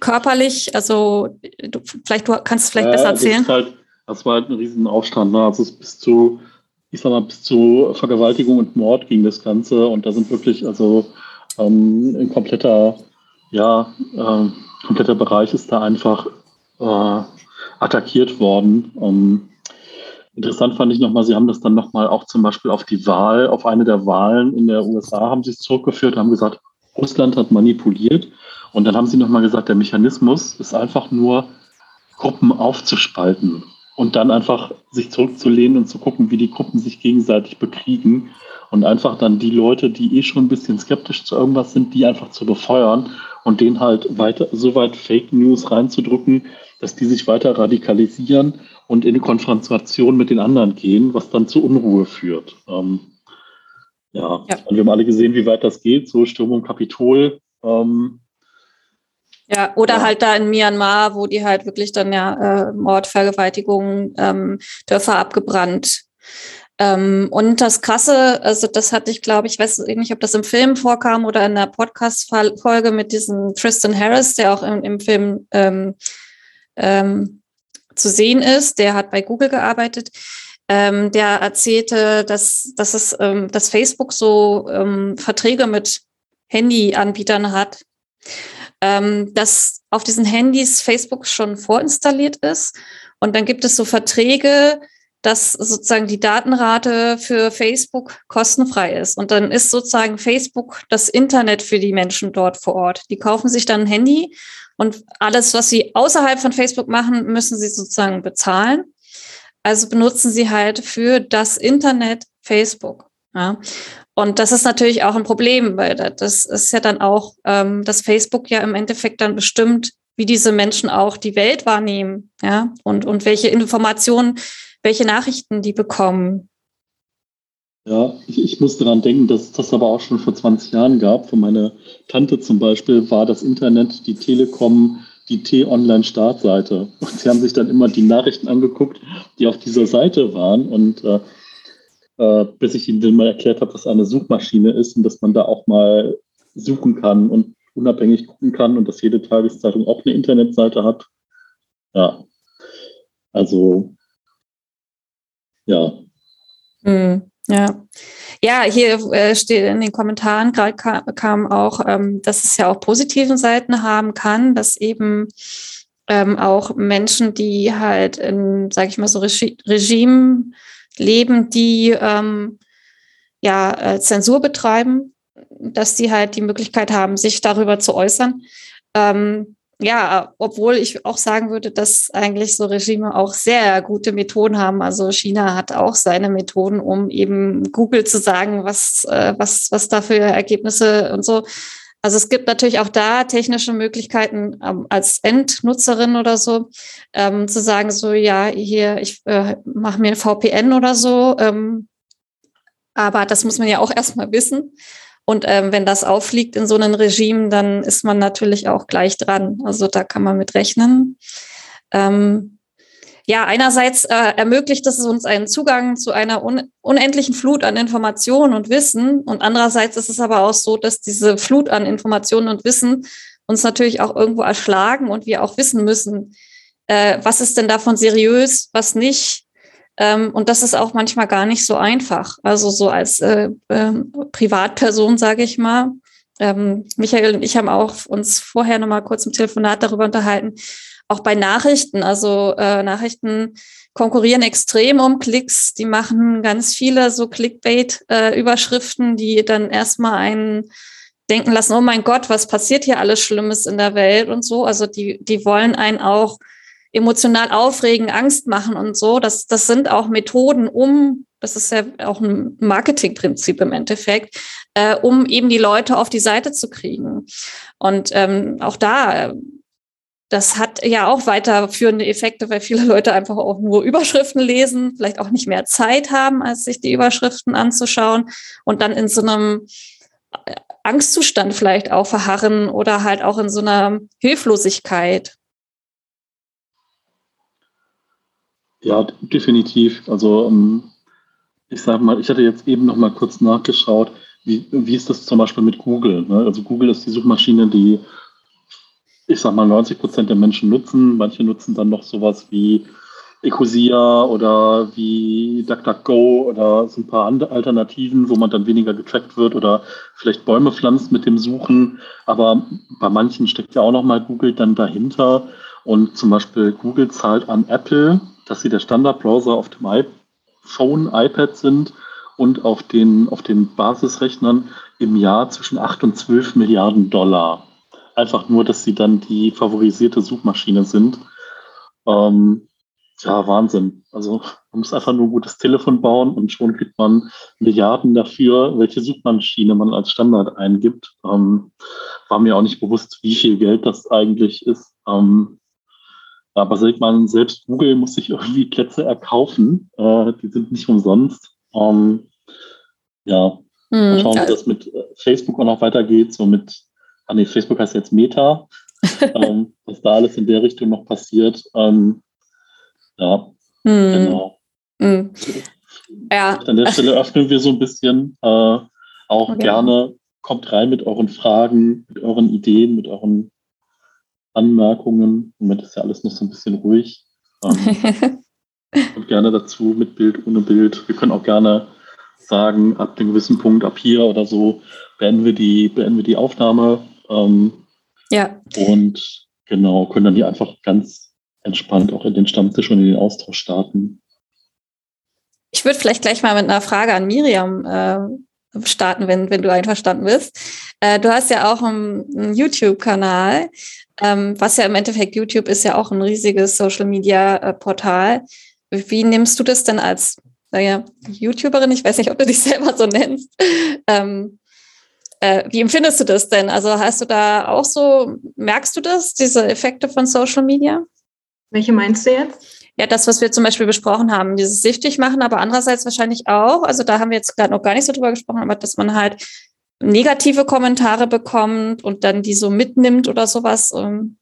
körperlich, also du, vielleicht du kannst es vielleicht ja, besser erzählen. Das, halt, das war halt ein Riesenaufstand. Ne? Also es bis zu, ich sag mal, bis zu Vergewaltigung und Mord ging das Ganze und da sind wirklich, also ähm, ein kompletter, ja, äh, kompletter Bereich ist da einfach äh, attackiert worden. Ähm, interessant fand ich nochmal, Sie haben das dann nochmal auch zum Beispiel auf die Wahl, auf eine der Wahlen in der USA haben Sie es zurückgeführt, haben gesagt, Russland hat manipuliert. Und dann haben Sie nochmal gesagt, der Mechanismus ist einfach nur, Gruppen aufzuspalten und dann einfach sich zurückzulehnen und zu gucken, wie die Gruppen sich gegenseitig bekriegen und einfach dann die Leute, die eh schon ein bisschen skeptisch zu irgendwas sind, die einfach zu befeuern und denen halt weiter so weit Fake News reinzudrücken, dass die sich weiter radikalisieren und in die Konfrontation mit den anderen gehen, was dann zu Unruhe führt. Ähm, ja. ja. und wir haben alle gesehen, wie weit das geht, so Stürmung Kapitol. Ähm, ja, oder ja. halt da in Myanmar, wo die halt wirklich dann ja äh, Mord, Vergewaltigung, ähm, Dörfer abgebrannt. Ähm, und das Krasse, also das hatte ich, glaube ich, weiß nicht, ob das im Film vorkam oder in der Podcast-Folge mit diesem Tristan Harris, der auch im, im Film ähm, ähm, zu sehen ist. Der hat bei Google gearbeitet. Ähm, der erzählte, dass, dass es, ähm, dass Facebook so ähm, Verträge mit Handyanbietern hat, ähm, dass auf diesen Handys Facebook schon vorinstalliert ist. Und dann gibt es so Verträge, dass sozusagen die Datenrate für Facebook kostenfrei ist. Und dann ist sozusagen Facebook das Internet für die Menschen dort vor Ort. Die kaufen sich dann ein Handy und alles, was sie außerhalb von Facebook machen, müssen sie sozusagen bezahlen. Also benutzen sie halt für das Internet Facebook. Ja. Und das ist natürlich auch ein Problem, weil das ist ja dann auch, ähm, dass Facebook ja im Endeffekt dann bestimmt, wie diese Menschen auch die Welt wahrnehmen, ja, und, und welche Informationen, welche Nachrichten die bekommen. Ja, ich, ich muss daran denken, dass das aber auch schon vor 20 Jahren gab. Von meiner Tante zum Beispiel war das Internet, die Telekom, die T-Online-Startseite. Und sie haben sich dann immer die Nachrichten angeguckt, die auf dieser Seite waren. Und äh, äh, bis ich ihnen dann mal erklärt habe, was eine Suchmaschine ist und dass man da auch mal suchen kann und unabhängig gucken kann und dass jede Tageszeitung auch eine Internetseite hat. Ja, also ja. Hm, ja. Ja, hier äh, steht in den Kommentaren gerade kam, kam, auch, ähm, dass es ja auch positiven Seiten haben kann, dass eben ähm, auch Menschen, die halt in, sage ich mal so, Regi Regime leben, die ähm, ja äh, Zensur betreiben, dass die halt die Möglichkeit haben, sich darüber zu äußern. Ähm, ja, obwohl ich auch sagen würde, dass eigentlich so Regime auch sehr gute Methoden haben. Also China hat auch seine Methoden, um eben Google zu sagen, was, äh, was, was da für Ergebnisse und so. Also es gibt natürlich auch da technische Möglichkeiten ähm, als Endnutzerin oder so ähm, zu sagen, so ja, hier, ich äh, mache mir ein VPN oder so. Ähm, aber das muss man ja auch erstmal wissen. Und ähm, wenn das auffliegt in so einem Regime, dann ist man natürlich auch gleich dran. Also da kann man mit rechnen. Ähm, ja, einerseits äh, ermöglicht es uns einen Zugang zu einer un unendlichen Flut an Informationen und Wissen. Und andererseits ist es aber auch so, dass diese Flut an Informationen und Wissen uns natürlich auch irgendwo erschlagen und wir auch wissen müssen, äh, was ist denn davon seriös, was nicht. Ähm, und das ist auch manchmal gar nicht so einfach. Also so als äh, äh, Privatperson, sage ich mal. Ähm, Michael und ich haben auch uns vorher noch mal kurz im Telefonat darüber unterhalten, auch bei Nachrichten. Also äh, Nachrichten konkurrieren extrem um Klicks. Die machen ganz viele so Clickbait-Überschriften, äh, die dann erstmal einen denken lassen, oh mein Gott, was passiert hier alles Schlimmes in der Welt und so. Also die, die wollen einen auch emotional aufregen, Angst machen und so. Das, das sind auch Methoden, um, das ist ja auch ein Marketingprinzip im Endeffekt, äh, um eben die Leute auf die Seite zu kriegen. Und ähm, auch da das hat ja auch weiterführende Effekte, weil viele Leute einfach auch nur Überschriften lesen, vielleicht auch nicht mehr Zeit haben, als sich die Überschriften anzuschauen und dann in so einem äh, Angstzustand vielleicht auch verharren oder halt auch in so einer Hilflosigkeit. Ja, definitiv. Also ähm, ich sage mal, ich hatte jetzt eben noch mal kurz nachgeschaut, wie, wie ist das zum Beispiel mit Google? Ne? Also Google ist die Suchmaschine, die ich sag mal, 90 Prozent der Menschen nutzen. Manche nutzen dann noch sowas wie Ecosia oder wie DuckDuckGo oder so ein paar andere Alternativen, wo man dann weniger getrackt wird oder vielleicht Bäume pflanzt mit dem Suchen. Aber bei manchen steckt ja auch nochmal Google dann dahinter. Und zum Beispiel Google zahlt an Apple, dass sie der Standardbrowser auf dem iPhone, iPad sind und auf den, auf den Basisrechnern im Jahr zwischen 8 und 12 Milliarden Dollar einfach nur, dass sie dann die favorisierte Suchmaschine sind. Ähm, ja, Wahnsinn. Also man muss einfach nur ein gutes Telefon bauen und schon kriegt man Milliarden dafür, welche Suchmaschine man als Standard eingibt. Ähm, war mir auch nicht bewusst, wie viel Geld das eigentlich ist. Ähm, aber sieht man, selbst Google muss sich irgendwie Plätze erkaufen. Äh, die sind nicht umsonst. Ähm, ja, hm, mal schauen, wie das mit äh, Facebook auch noch weitergeht, so mit ah nee, Facebook heißt jetzt Meta, ähm, was da alles in der Richtung noch passiert. Ähm, ja, hm. genau. Hm. Ja. An der Stelle öffnen wir so ein bisschen äh, auch okay. gerne. Kommt rein mit euren Fragen, mit euren Ideen, mit euren Anmerkungen. Im Moment ist ja alles noch so ein bisschen ruhig. Ähm, und gerne dazu mit Bild, ohne Bild. Wir können auch gerne sagen, ab einem gewissen Punkt, ab hier oder so, beenden wir die, beenden wir die Aufnahme ähm, ja. Und genau, können dann hier einfach ganz entspannt auch in den Stammtisch und in den Austausch starten. Ich würde vielleicht gleich mal mit einer Frage an Miriam äh, starten, wenn, wenn du einverstanden bist. Äh, du hast ja auch einen, einen YouTube-Kanal, ähm, was ja im Endeffekt YouTube ist ja auch ein riesiges Social-Media-Portal. Wie nimmst du das denn als naja, YouTuberin? Ich weiß nicht, ob du dich selber so nennst. Ähm, äh, wie empfindest du das denn? Also hast du da auch so, merkst du das, diese Effekte von Social Media? Welche meinst du jetzt? Ja, das, was wir zum Beispiel besprochen haben, dieses süchtig machen, aber andererseits wahrscheinlich auch, also da haben wir jetzt gerade noch gar nicht so drüber gesprochen, aber dass man halt negative Kommentare bekommt und dann die so mitnimmt oder sowas. Ähm.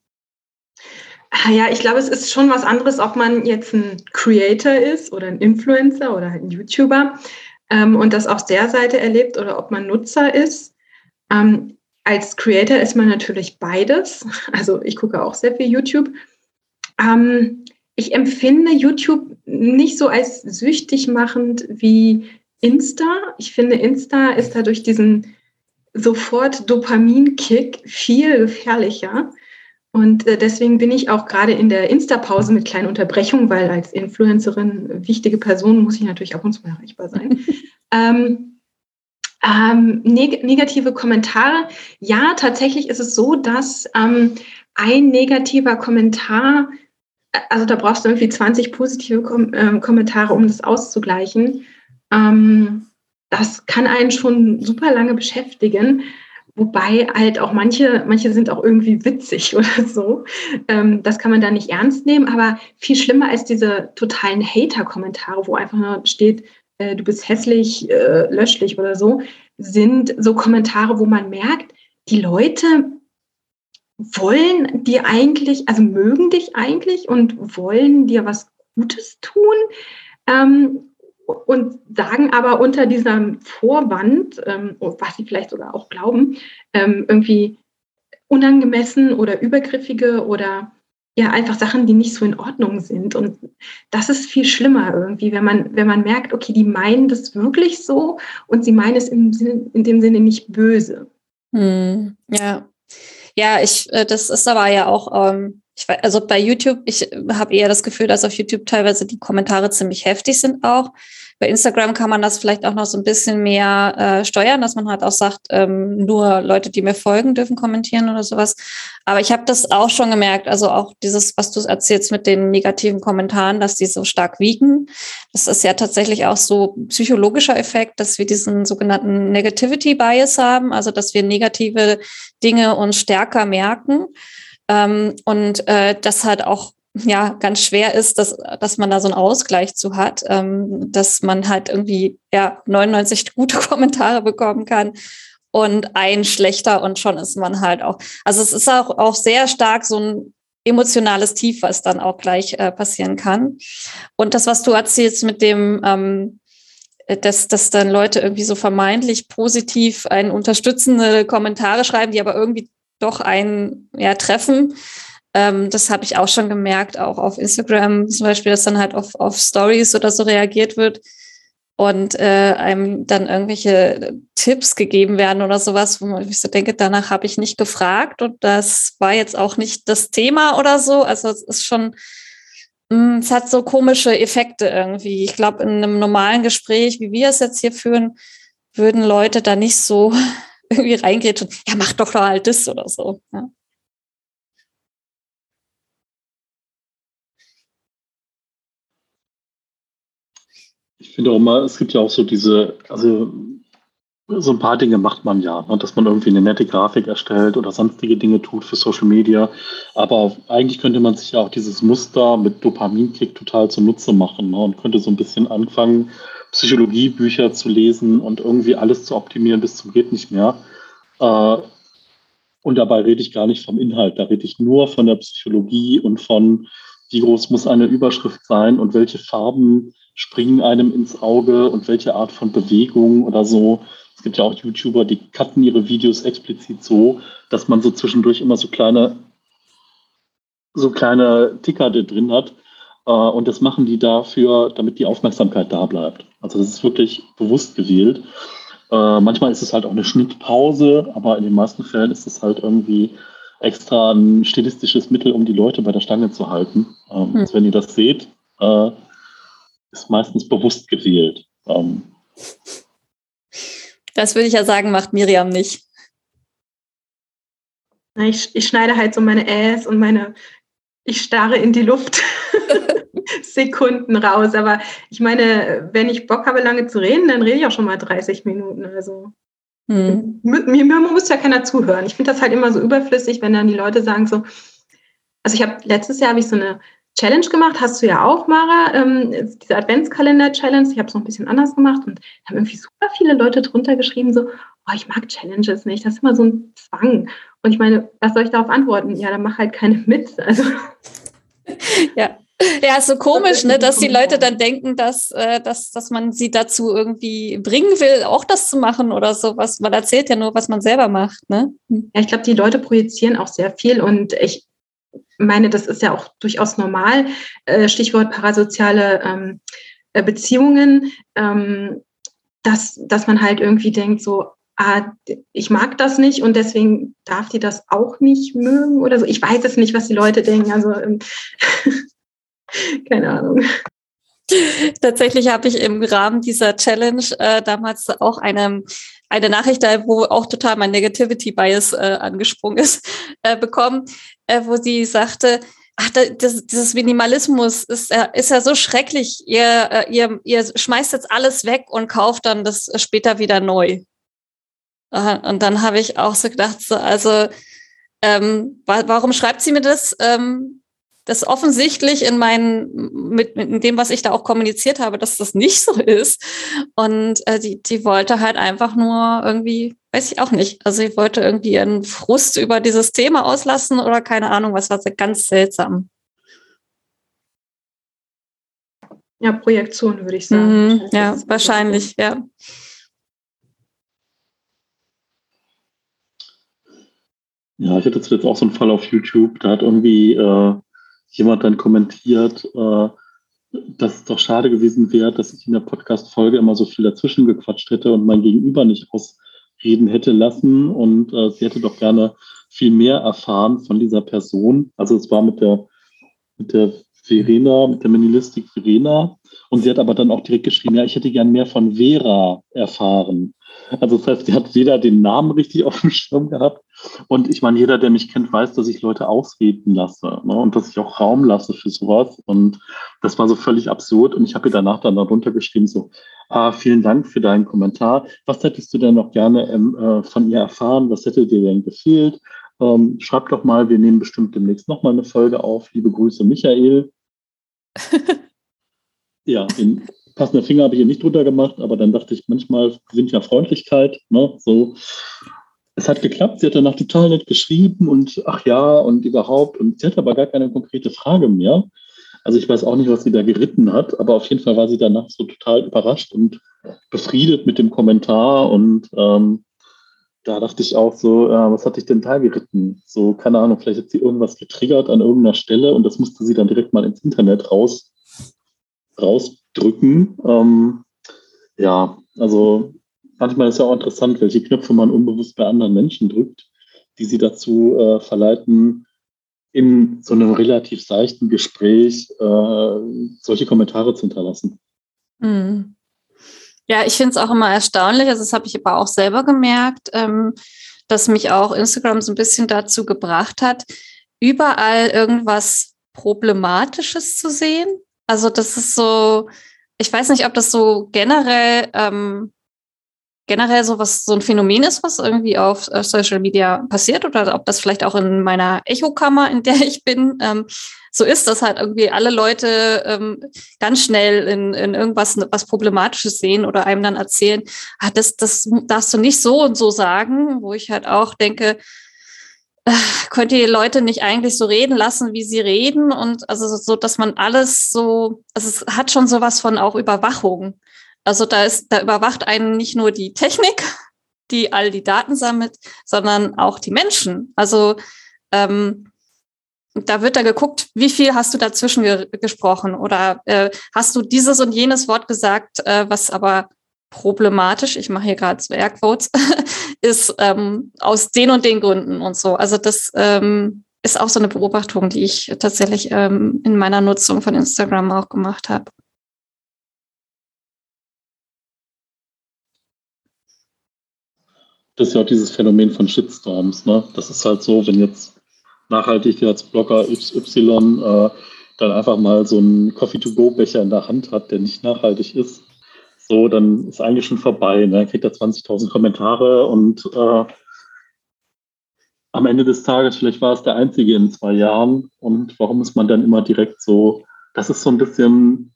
Ah ja, ich glaube, es ist schon was anderes, ob man jetzt ein Creator ist oder ein Influencer oder ein YouTuber ähm, und das auf der Seite erlebt oder ob man Nutzer ist. Ähm, als Creator ist man natürlich beides. Also ich gucke auch sehr viel YouTube. Ähm, ich empfinde YouTube nicht so als süchtig machend wie Insta. Ich finde, Insta ist dadurch diesen sofort Dopamin-Kick viel gefährlicher. Und äh, deswegen bin ich auch gerade in der Insta-Pause mit kleinen Unterbrechungen, weil als Influencerin, wichtige Person, muss ich natürlich ab und zu erreichbar sein. ähm, ähm, neg negative Kommentare. Ja, tatsächlich ist es so, dass ähm, ein negativer Kommentar, also da brauchst du irgendwie 20 positive Kom äh, Kommentare, um das auszugleichen. Ähm, das kann einen schon super lange beschäftigen. Wobei halt auch manche, manche sind auch irgendwie witzig oder so. Ähm, das kann man da nicht ernst nehmen. Aber viel schlimmer als diese totalen Hater-Kommentare, wo einfach nur steht, äh, du bist hässlich, äh, löschlich oder so, sind so Kommentare, wo man merkt, die Leute wollen dir eigentlich, also mögen dich eigentlich und wollen dir was Gutes tun ähm, und sagen aber unter diesem Vorwand, ähm, was sie vielleicht sogar auch glauben, ähm, irgendwie unangemessen oder übergriffige oder ja einfach Sachen, die nicht so in Ordnung sind. Und das ist viel schlimmer irgendwie, wenn man, wenn man merkt, okay, die meinen das wirklich so und sie meinen es im Sinne, in dem Sinne nicht böse. Hm, ja. Ja, ich, äh, das ist aber ja auch, ähm, ich weiß, also bei YouTube, ich habe eher das Gefühl, dass auf YouTube teilweise die Kommentare ziemlich heftig sind auch. Bei Instagram kann man das vielleicht auch noch so ein bisschen mehr äh, steuern, dass man halt auch sagt, ähm, nur Leute, die mir folgen, dürfen kommentieren oder sowas. Aber ich habe das auch schon gemerkt, also auch dieses, was du erzählst mit den negativen Kommentaren, dass die so stark wiegen. Das ist ja tatsächlich auch so psychologischer Effekt, dass wir diesen sogenannten Negativity Bias haben, also dass wir negative Dinge uns stärker merken. Ähm, und äh, das halt auch ja ganz schwer ist, dass, dass man da so einen Ausgleich zu hat, ähm, dass man halt irgendwie ja 99 gute Kommentare bekommen kann und ein schlechter und schon ist man halt auch. Also es ist auch, auch sehr stark so ein emotionales Tief, was dann auch gleich äh, passieren kann. Und das, was du erzählst mit dem, ähm, dass, dass dann Leute irgendwie so vermeintlich positiv ein unterstützende Kommentare schreiben, die aber irgendwie doch einen ja, treffen. Ähm, das habe ich auch schon gemerkt, auch auf Instagram zum Beispiel, dass dann halt auf, auf Stories oder so reagiert wird und äh, einem dann irgendwelche Tipps gegeben werden oder sowas, wo ich so denke, danach habe ich nicht gefragt und das war jetzt auch nicht das Thema oder so. Also es ist schon, mh, hm, es hat so komische Effekte irgendwie. Ich glaube, in einem normalen Gespräch, wie wir es jetzt hier führen, würden Leute da nicht so irgendwie reingehen und ja, mach doch halt das oder so. Ja. Ich finde auch mal, es gibt ja auch so diese, also so ein paar Dinge macht man ja, ne? dass man irgendwie eine nette Grafik erstellt oder sonstige Dinge tut für Social Media. Aber eigentlich könnte man sich ja auch dieses Muster mit Dopaminkick total zunutze machen ne? und könnte so ein bisschen anfangen, Psychologiebücher zu lesen und irgendwie alles zu optimieren bis zum geht nicht mehr. Äh, und dabei rede ich gar nicht vom Inhalt, da rede ich nur von der Psychologie und von, wie groß muss eine Überschrift sein und welche Farben springen einem ins Auge und welche Art von Bewegung oder so. Es gibt ja auch YouTuber, die cutten ihre Videos explizit so, dass man so zwischendurch immer so kleine, so kleine Ticker da drin hat. Äh, und das machen die dafür, damit die Aufmerksamkeit da bleibt. Also das ist wirklich bewusst gewählt. Äh, manchmal ist es halt auch eine Schnittpause, aber in den meisten Fällen ist es halt irgendwie extra ein stilistisches Mittel, um die Leute bei der Stange zu halten. Ähm, hm. also wenn ihr das seht, äh, ist meistens bewusst gewählt. Ähm, das würde ich ja sagen, macht Miriam nicht. Ich, ich schneide halt so meine Äs und meine, ich starre in die Luft Sekunden raus. Aber ich meine, wenn ich Bock habe, lange zu reden, dann rede ich auch schon mal 30 Minuten. Also hm. mir, mir muss ja keiner zuhören. Ich finde das halt immer so überflüssig, wenn dann die Leute sagen so, also ich habe letztes Jahr habe ich so eine Challenge gemacht, hast du ja auch, Mara, ähm, diese Adventskalender-Challenge. Ich habe es noch ein bisschen anders gemacht und haben irgendwie super viele Leute drunter geschrieben, so, oh, ich mag Challenges nicht, das ist immer so ein Zwang. Und ich meine, was soll ich darauf antworten? Ja, dann mach halt keine mit. Also. Ja. Ja, ist so komisch, ne, dass die Leute dann denken, dass, äh, dass, dass man sie dazu irgendwie bringen will, auch das zu machen oder sowas. Man erzählt ja nur, was man selber macht. Ne? Ja, ich glaube, die Leute projizieren auch sehr viel und ich meine, das ist ja auch durchaus normal, äh, Stichwort parasoziale ähm, äh, Beziehungen, ähm, dass, dass man halt irgendwie denkt, so, ah, ich mag das nicht und deswegen darf die das auch nicht mögen oder so. Ich weiß es nicht, was die Leute denken. Also ähm, keine Ahnung. Tatsächlich habe ich im Rahmen dieser Challenge äh, damals auch eine, eine Nachricht, wo auch total mein Negativity Bias äh, angesprungen ist, äh, bekommen, äh, wo sie sagte, ach, das, dieses Minimalismus ist, ja, ist ja so schrecklich. Ihr, äh, ihr, ihr schmeißt jetzt alles weg und kauft dann das später wieder neu. Und dann habe ich auch so gedacht, so, also ähm, warum schreibt sie mir das? Ähm, das offensichtlich in meinen, mit, mit dem, was ich da auch kommuniziert habe, dass das nicht so ist. Und äh, die, die wollte halt einfach nur irgendwie, weiß ich auch nicht. Also ich wollte irgendwie ihren Frust über dieses Thema auslassen oder keine Ahnung, was war ganz seltsam. Ja, Projektion würde ich sagen. Mhm, ja, wahrscheinlich, ja. Ja, ich hatte jetzt auch so einen Fall auf YouTube, da hat irgendwie äh, jemand dann kommentiert, äh, dass es doch schade gewesen wäre, dass ich in der Podcast-Folge immer so viel dazwischen gequatscht hätte und mein Gegenüber nicht ausreden hätte lassen. Und äh, sie hätte doch gerne viel mehr erfahren von dieser Person. Also es war mit der, mit der Verena, mit der Menilistik Verena. Und sie hat aber dann auch direkt geschrieben, ja, ich hätte gern mehr von Vera erfahren. Also das heißt, sie hat weder den Namen richtig auf dem Schirm gehabt, und ich meine, jeder, der mich kennt, weiß, dass ich Leute ausreden lasse ne? und dass ich auch Raum lasse für sowas. Und das war so völlig absurd. Und ich habe ihr danach dann darunter geschrieben, so, ah, vielen Dank für deinen Kommentar. Was hättest du denn noch gerne ähm, äh, von ihr erfahren? Was hätte dir denn gefehlt? Ähm, schreibt doch mal, wir nehmen bestimmt demnächst nochmal eine Folge auf. Liebe Grüße, Michael. ja, den passenden Finger habe ich hier nicht drunter gemacht, aber dann dachte ich, manchmal sind ja Freundlichkeit, ne, so. Es hat geklappt, sie hat danach total nett geschrieben und ach ja und überhaupt und sie hat aber gar keine konkrete Frage mehr. Also ich weiß auch nicht, was sie da geritten hat, aber auf jeden Fall war sie danach so total überrascht und befriedet mit dem Kommentar und ähm, da dachte ich auch so, äh, was hat dich denn da geritten? So, keine Ahnung, vielleicht hat sie irgendwas getriggert an irgendeiner Stelle und das musste sie dann direkt mal ins Internet raus, rausdrücken. Ähm, ja, also manchmal ist ja auch interessant, welche Knöpfe man unbewusst bei anderen Menschen drückt, die sie dazu äh, verleiten, in so einem relativ seichten Gespräch äh, solche Kommentare zu hinterlassen. Mhm. Ja, ich finde es auch immer erstaunlich, also das habe ich aber auch selber gemerkt, ähm, dass mich auch Instagram so ein bisschen dazu gebracht hat, überall irgendwas Problematisches zu sehen. Also das ist so, ich weiß nicht, ob das so generell ähm, generell so was so ein Phänomen ist, was irgendwie auf äh, Social Media passiert oder ob das vielleicht auch in meiner Echokammer, in der ich bin, ähm, so ist, dass halt irgendwie alle Leute ähm, ganz schnell in, in irgendwas was Problematisches sehen oder einem dann erzählen, ah, das, das darfst du nicht so und so sagen, wo ich halt auch denke, äh, könnt ihr Leute nicht eigentlich so reden lassen, wie sie reden und also so, dass man alles so, also es hat schon sowas von auch Überwachung. Also da ist, da überwacht einen nicht nur die Technik, die all die Daten sammelt, sondern auch die Menschen. Also ähm, da wird da geguckt, wie viel hast du dazwischen ge gesprochen oder äh, hast du dieses und jenes Wort gesagt, äh, was aber problematisch, ich mache hier gerade so Airquotes, ist ähm, aus den und den Gründen und so. Also das ähm, ist auch so eine Beobachtung, die ich tatsächlich ähm, in meiner Nutzung von Instagram auch gemacht habe. Das ist ja auch dieses Phänomen von Shitstorms. Ne? Das ist halt so, wenn jetzt Nachhaltigkeitsblogger XY äh, dann einfach mal so einen Coffee-to-go-Becher in der Hand hat, der nicht nachhaltig ist, so, dann ist eigentlich schon vorbei. Ne? Dann kriegt er 20.000 Kommentare und äh, am Ende des Tages, vielleicht war es der einzige in zwei Jahren. Und warum ist man dann immer direkt so, das ist so ein bisschen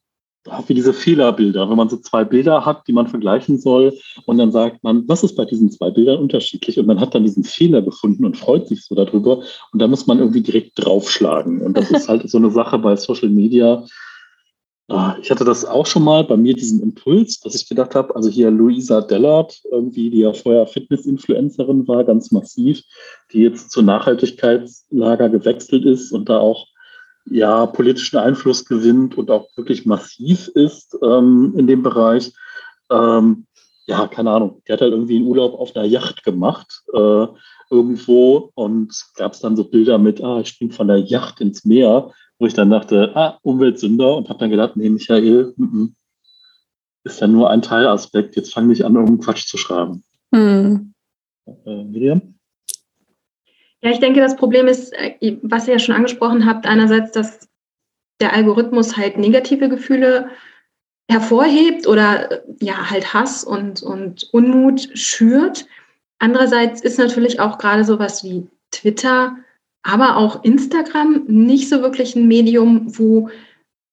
wie diese Fehlerbilder, wenn man so zwei Bilder hat, die man vergleichen soll und dann sagt man, was ist bei diesen zwei Bildern unterschiedlich? Und man hat dann diesen Fehler gefunden und freut sich so darüber. Und da muss man irgendwie direkt draufschlagen. Und das ist halt so eine Sache bei Social Media. Ah, ich hatte das auch schon mal bei mir diesen Impuls, dass ich gedacht habe, also hier Luisa Dellert, irgendwie, die ja vorher Fitness-Influencerin war, ganz massiv, die jetzt zur Nachhaltigkeitslager gewechselt ist und da auch ja, politischen Einfluss gewinnt und auch wirklich massiv ist ähm, in dem Bereich. Ähm, ja, keine Ahnung, die hat halt irgendwie einen Urlaub auf einer Yacht gemacht äh, irgendwo und gab es dann so Bilder mit, ah, ich spring von der Yacht ins Meer, wo ich dann dachte, ah, Umweltsünder und habe dann gedacht, nee, Michael, m -m, ist ja nur ein Teilaspekt, jetzt fang nicht an, irgendeinen Quatsch zu schreiben. Hm. Äh, Miriam? Ja, ich denke, das Problem ist, äh, was ihr ja schon angesprochen habt, einerseits, dass der Algorithmus halt negative Gefühle hervorhebt oder ja halt Hass und, und Unmut schürt. Andererseits ist natürlich auch gerade sowas wie Twitter, aber auch Instagram nicht so wirklich ein Medium, wo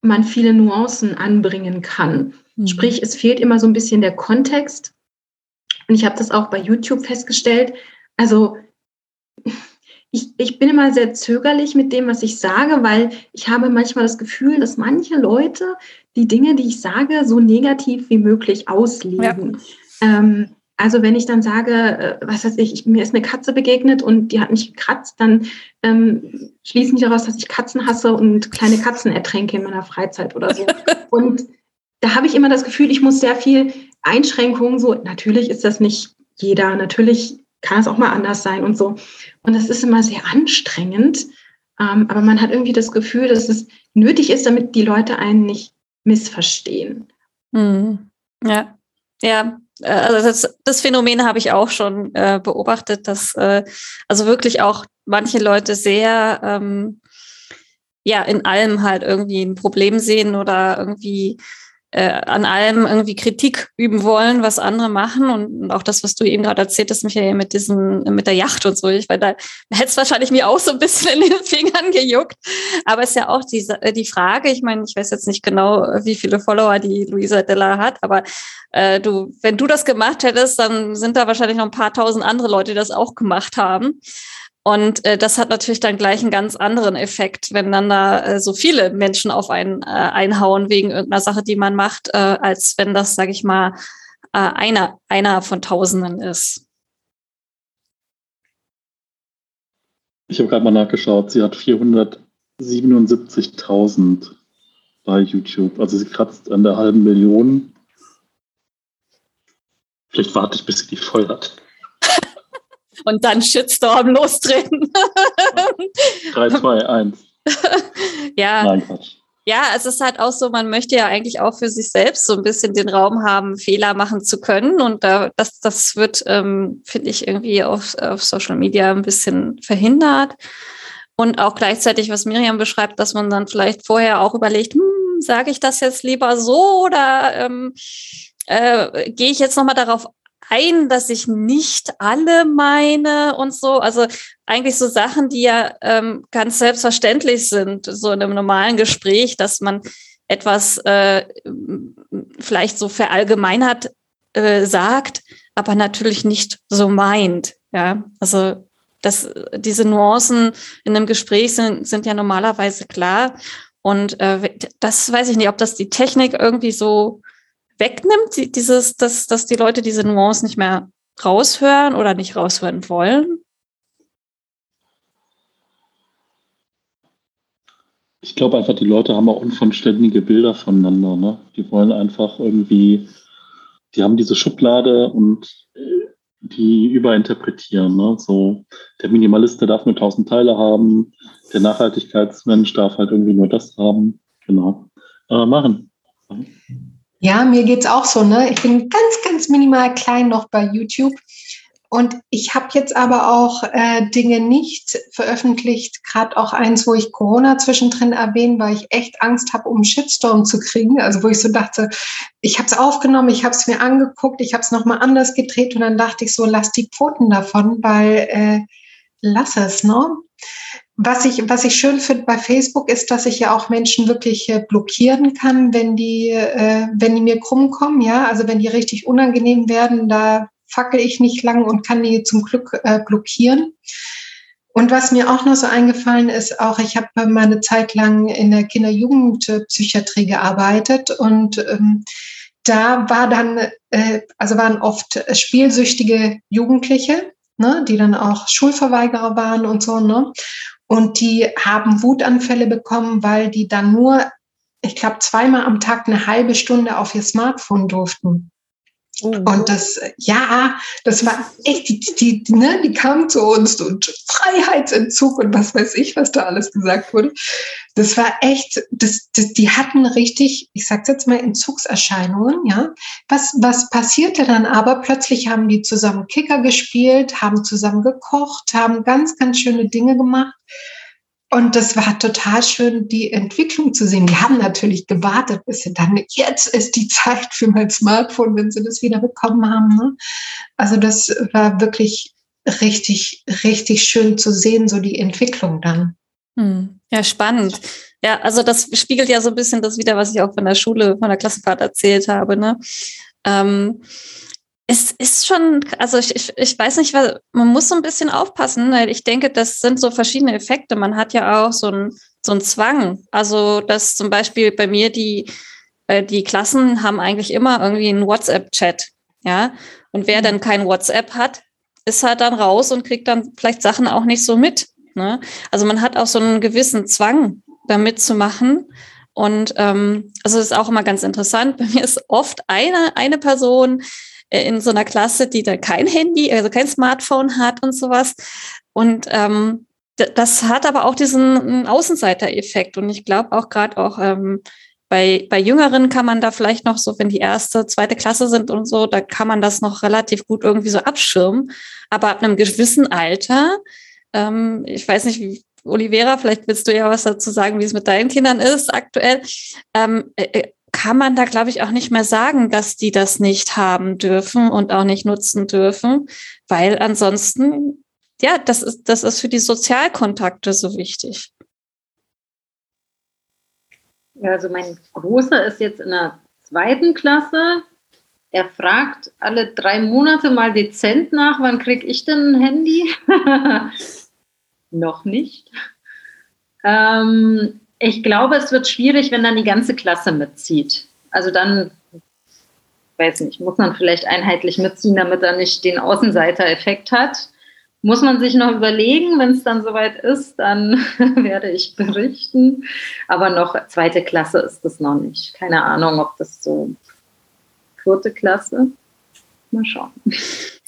man viele Nuancen anbringen kann. Mhm. Sprich, es fehlt immer so ein bisschen der Kontext. Und ich habe das auch bei YouTube festgestellt. Also ich, ich bin immer sehr zögerlich mit dem, was ich sage, weil ich habe manchmal das Gefühl, dass manche Leute die Dinge, die ich sage, so negativ wie möglich auslegen. Ja. Ähm, also wenn ich dann sage, äh, was weiß ich, ich, mir ist eine Katze begegnet und die hat mich gekratzt, dann ähm, schließen die daraus, dass ich Katzen hasse und kleine Katzen ertränke in meiner Freizeit oder so. und da habe ich immer das Gefühl, ich muss sehr viel Einschränkungen, so natürlich ist das nicht jeder, natürlich kann es auch mal anders sein und so. Und das ist immer sehr anstrengend. Ähm, aber man hat irgendwie das Gefühl, dass es nötig ist, damit die Leute einen nicht missverstehen. Mhm. Ja, ja. Äh, also das, das Phänomen habe ich auch schon äh, beobachtet, dass äh, also wirklich auch manche Leute sehr ähm, ja in allem halt irgendwie ein Problem sehen oder irgendwie äh, an allem irgendwie Kritik üben wollen, was andere machen und, und auch das, was du eben gerade erzählt hast, Michael, mit diesem, mit der Yacht und so. Ich, weil da hätte es wahrscheinlich mir auch so ein bisschen in den Fingern gejuckt. Aber es ist ja auch die, äh, die Frage, ich meine, ich weiß jetzt nicht genau, wie viele Follower die Luisa Della hat, aber äh, du, wenn du das gemacht hättest, dann sind da wahrscheinlich noch ein paar tausend andere Leute, die das auch gemacht haben. Und äh, das hat natürlich dann gleich einen ganz anderen Effekt, wenn dann da äh, so viele Menschen auf einen äh, einhauen wegen irgendeiner Sache, die man macht, äh, als wenn das, sage ich mal, äh, einer, einer von Tausenden ist. Ich habe gerade mal nachgeschaut, sie hat 477.000 bei YouTube. Also sie kratzt an der halben Million. Vielleicht warte ich, bis sie die voll hat und dann Shitstorm lostreten. 3, 2, 1. Ja. Nein, Quatsch. Ja, es ist halt auch so, man möchte ja eigentlich auch für sich selbst so ein bisschen den Raum haben, Fehler machen zu können. Und da, das, das wird, ähm, finde ich, irgendwie auf, auf Social Media ein bisschen verhindert. Und auch gleichzeitig, was Miriam beschreibt, dass man dann vielleicht vorher auch überlegt, hm, sage ich das jetzt lieber so oder ähm, äh, gehe ich jetzt nochmal darauf ein, dass ich nicht alle meine und so. Also eigentlich so Sachen, die ja ähm, ganz selbstverständlich sind, so in einem normalen Gespräch, dass man etwas äh, vielleicht so verallgemeinert äh, sagt, aber natürlich nicht so meint. Ja, also das, diese Nuancen in einem Gespräch sind, sind ja normalerweise klar. Und äh, das weiß ich nicht, ob das die Technik irgendwie so wegnimmt, dieses, dass, dass die Leute diese Nuancen nicht mehr raushören oder nicht raushören wollen? Ich glaube einfach, die Leute haben auch unvollständige Bilder voneinander. Ne? Die wollen einfach irgendwie, die haben diese Schublade und äh, die überinterpretieren. Ne? So, der Minimalist, der darf nur tausend Teile haben, der Nachhaltigkeitsmensch darf halt irgendwie nur das haben. Genau. Äh, machen. Ja, mir geht's auch so. Ne? Ich bin ganz, ganz minimal klein noch bei YouTube. Und ich habe jetzt aber auch äh, Dinge nicht veröffentlicht, gerade auch eins, wo ich Corona zwischendrin erwähne, weil ich echt Angst habe, um Shitstorm zu kriegen. Also wo ich so dachte, ich habe es aufgenommen, ich habe es mir angeguckt, ich habe es nochmal anders gedreht und dann dachte ich so, lass die Pfoten davon, weil äh, lass es, ne? Was ich, was ich schön finde bei Facebook ist, dass ich ja auch Menschen wirklich äh, blockieren kann, wenn die, äh, wenn die mir krumm kommen, ja, also wenn die richtig unangenehm werden, da fackel ich nicht lang und kann die zum Glück äh, blockieren. Und was mir auch noch so eingefallen ist, auch ich habe mal eine Zeit lang in der Kinder-Jugendpsychiatrie gearbeitet und ähm, da war dann, äh, also waren oft spielsüchtige Jugendliche, ne, die dann auch Schulverweigerer waren und so, ne? Und die haben Wutanfälle bekommen, weil die dann nur, ich glaube, zweimal am Tag eine halbe Stunde auf ihr Smartphone durften. Mhm. Und das, ja, das war echt, die, die, ne, die kamen zu uns und Freiheitsentzug und was weiß ich, was da alles gesagt wurde. Das war echt, das, das, die hatten richtig, ich sag's jetzt mal, Entzugserscheinungen, ja. Was, was passierte dann aber? Plötzlich haben die zusammen Kicker gespielt, haben zusammen gekocht, haben ganz, ganz schöne Dinge gemacht. Und das war total schön, die Entwicklung zu sehen. Die haben natürlich gewartet, bis sie dann, jetzt ist die Zeit für mein Smartphone, wenn sie das wieder bekommen haben. Ne? Also das war wirklich richtig, richtig schön zu sehen, so die Entwicklung dann. Hm. Ja, spannend. Ja, also das spiegelt ja so ein bisschen das wieder, was ich auch von der Schule, von der Klassenfahrt erzählt habe. Ne? Ähm, es ist schon, also ich, ich, ich weiß nicht, weil man muss so ein bisschen aufpassen, weil ich denke, das sind so verschiedene Effekte. Man hat ja auch so ein so ein Zwang. Also, dass zum Beispiel bei mir die, äh, die Klassen haben eigentlich immer irgendwie einen WhatsApp-Chat. Ja. Und wer dann kein WhatsApp hat, ist halt dann raus und kriegt dann vielleicht Sachen auch nicht so mit. Ne? Also man hat auch so einen gewissen Zwang, da mitzumachen. Und ähm, also das ist auch immer ganz interessant. Bei mir ist oft eine, eine Person, in so einer Klasse, die da kein Handy, also kein Smartphone hat und sowas. Und ähm, das hat aber auch diesen Außenseiter-Effekt. Und ich glaube auch gerade auch ähm, bei, bei Jüngeren kann man da vielleicht noch so, wenn die erste, zweite Klasse sind und so, da kann man das noch relativ gut irgendwie so abschirmen. Aber ab einem gewissen Alter, ähm, ich weiß nicht, Olivera, vielleicht willst du ja was dazu sagen, wie es mit deinen Kindern ist aktuell. Ähm, äh, äh kann man da, glaube ich, auch nicht mehr sagen, dass die das nicht haben dürfen und auch nicht nutzen dürfen, weil ansonsten, ja, das ist, das ist für die Sozialkontakte so wichtig. Ja, also mein Großer ist jetzt in der zweiten Klasse. Er fragt alle drei Monate mal dezent nach, wann kriege ich denn ein Handy? Noch nicht. Ähm, ich glaube, es wird schwierig, wenn dann die ganze Klasse mitzieht. Also dann, weiß nicht, muss man vielleicht einheitlich mitziehen, damit er nicht den Außenseiter-Effekt hat. Muss man sich noch überlegen, wenn es dann soweit ist, dann werde ich berichten. Aber noch zweite Klasse ist das noch nicht. Keine Ahnung, ob das so vierte Klasse. Mal schauen.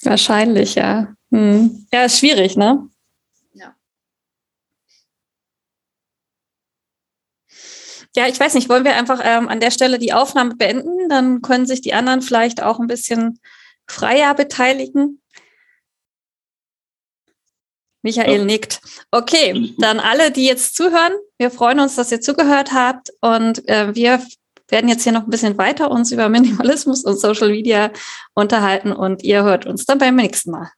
Wahrscheinlich, ja. Hm. Ja, ist schwierig, ne? Ja, ich weiß nicht, wollen wir einfach ähm, an der Stelle die Aufnahme beenden? Dann können sich die anderen vielleicht auch ein bisschen freier beteiligen. Michael ja. nickt. Okay, dann alle, die jetzt zuhören, wir freuen uns, dass ihr zugehört habt und äh, wir werden jetzt hier noch ein bisschen weiter uns über Minimalismus und Social Media unterhalten und ihr hört uns dann beim nächsten Mal.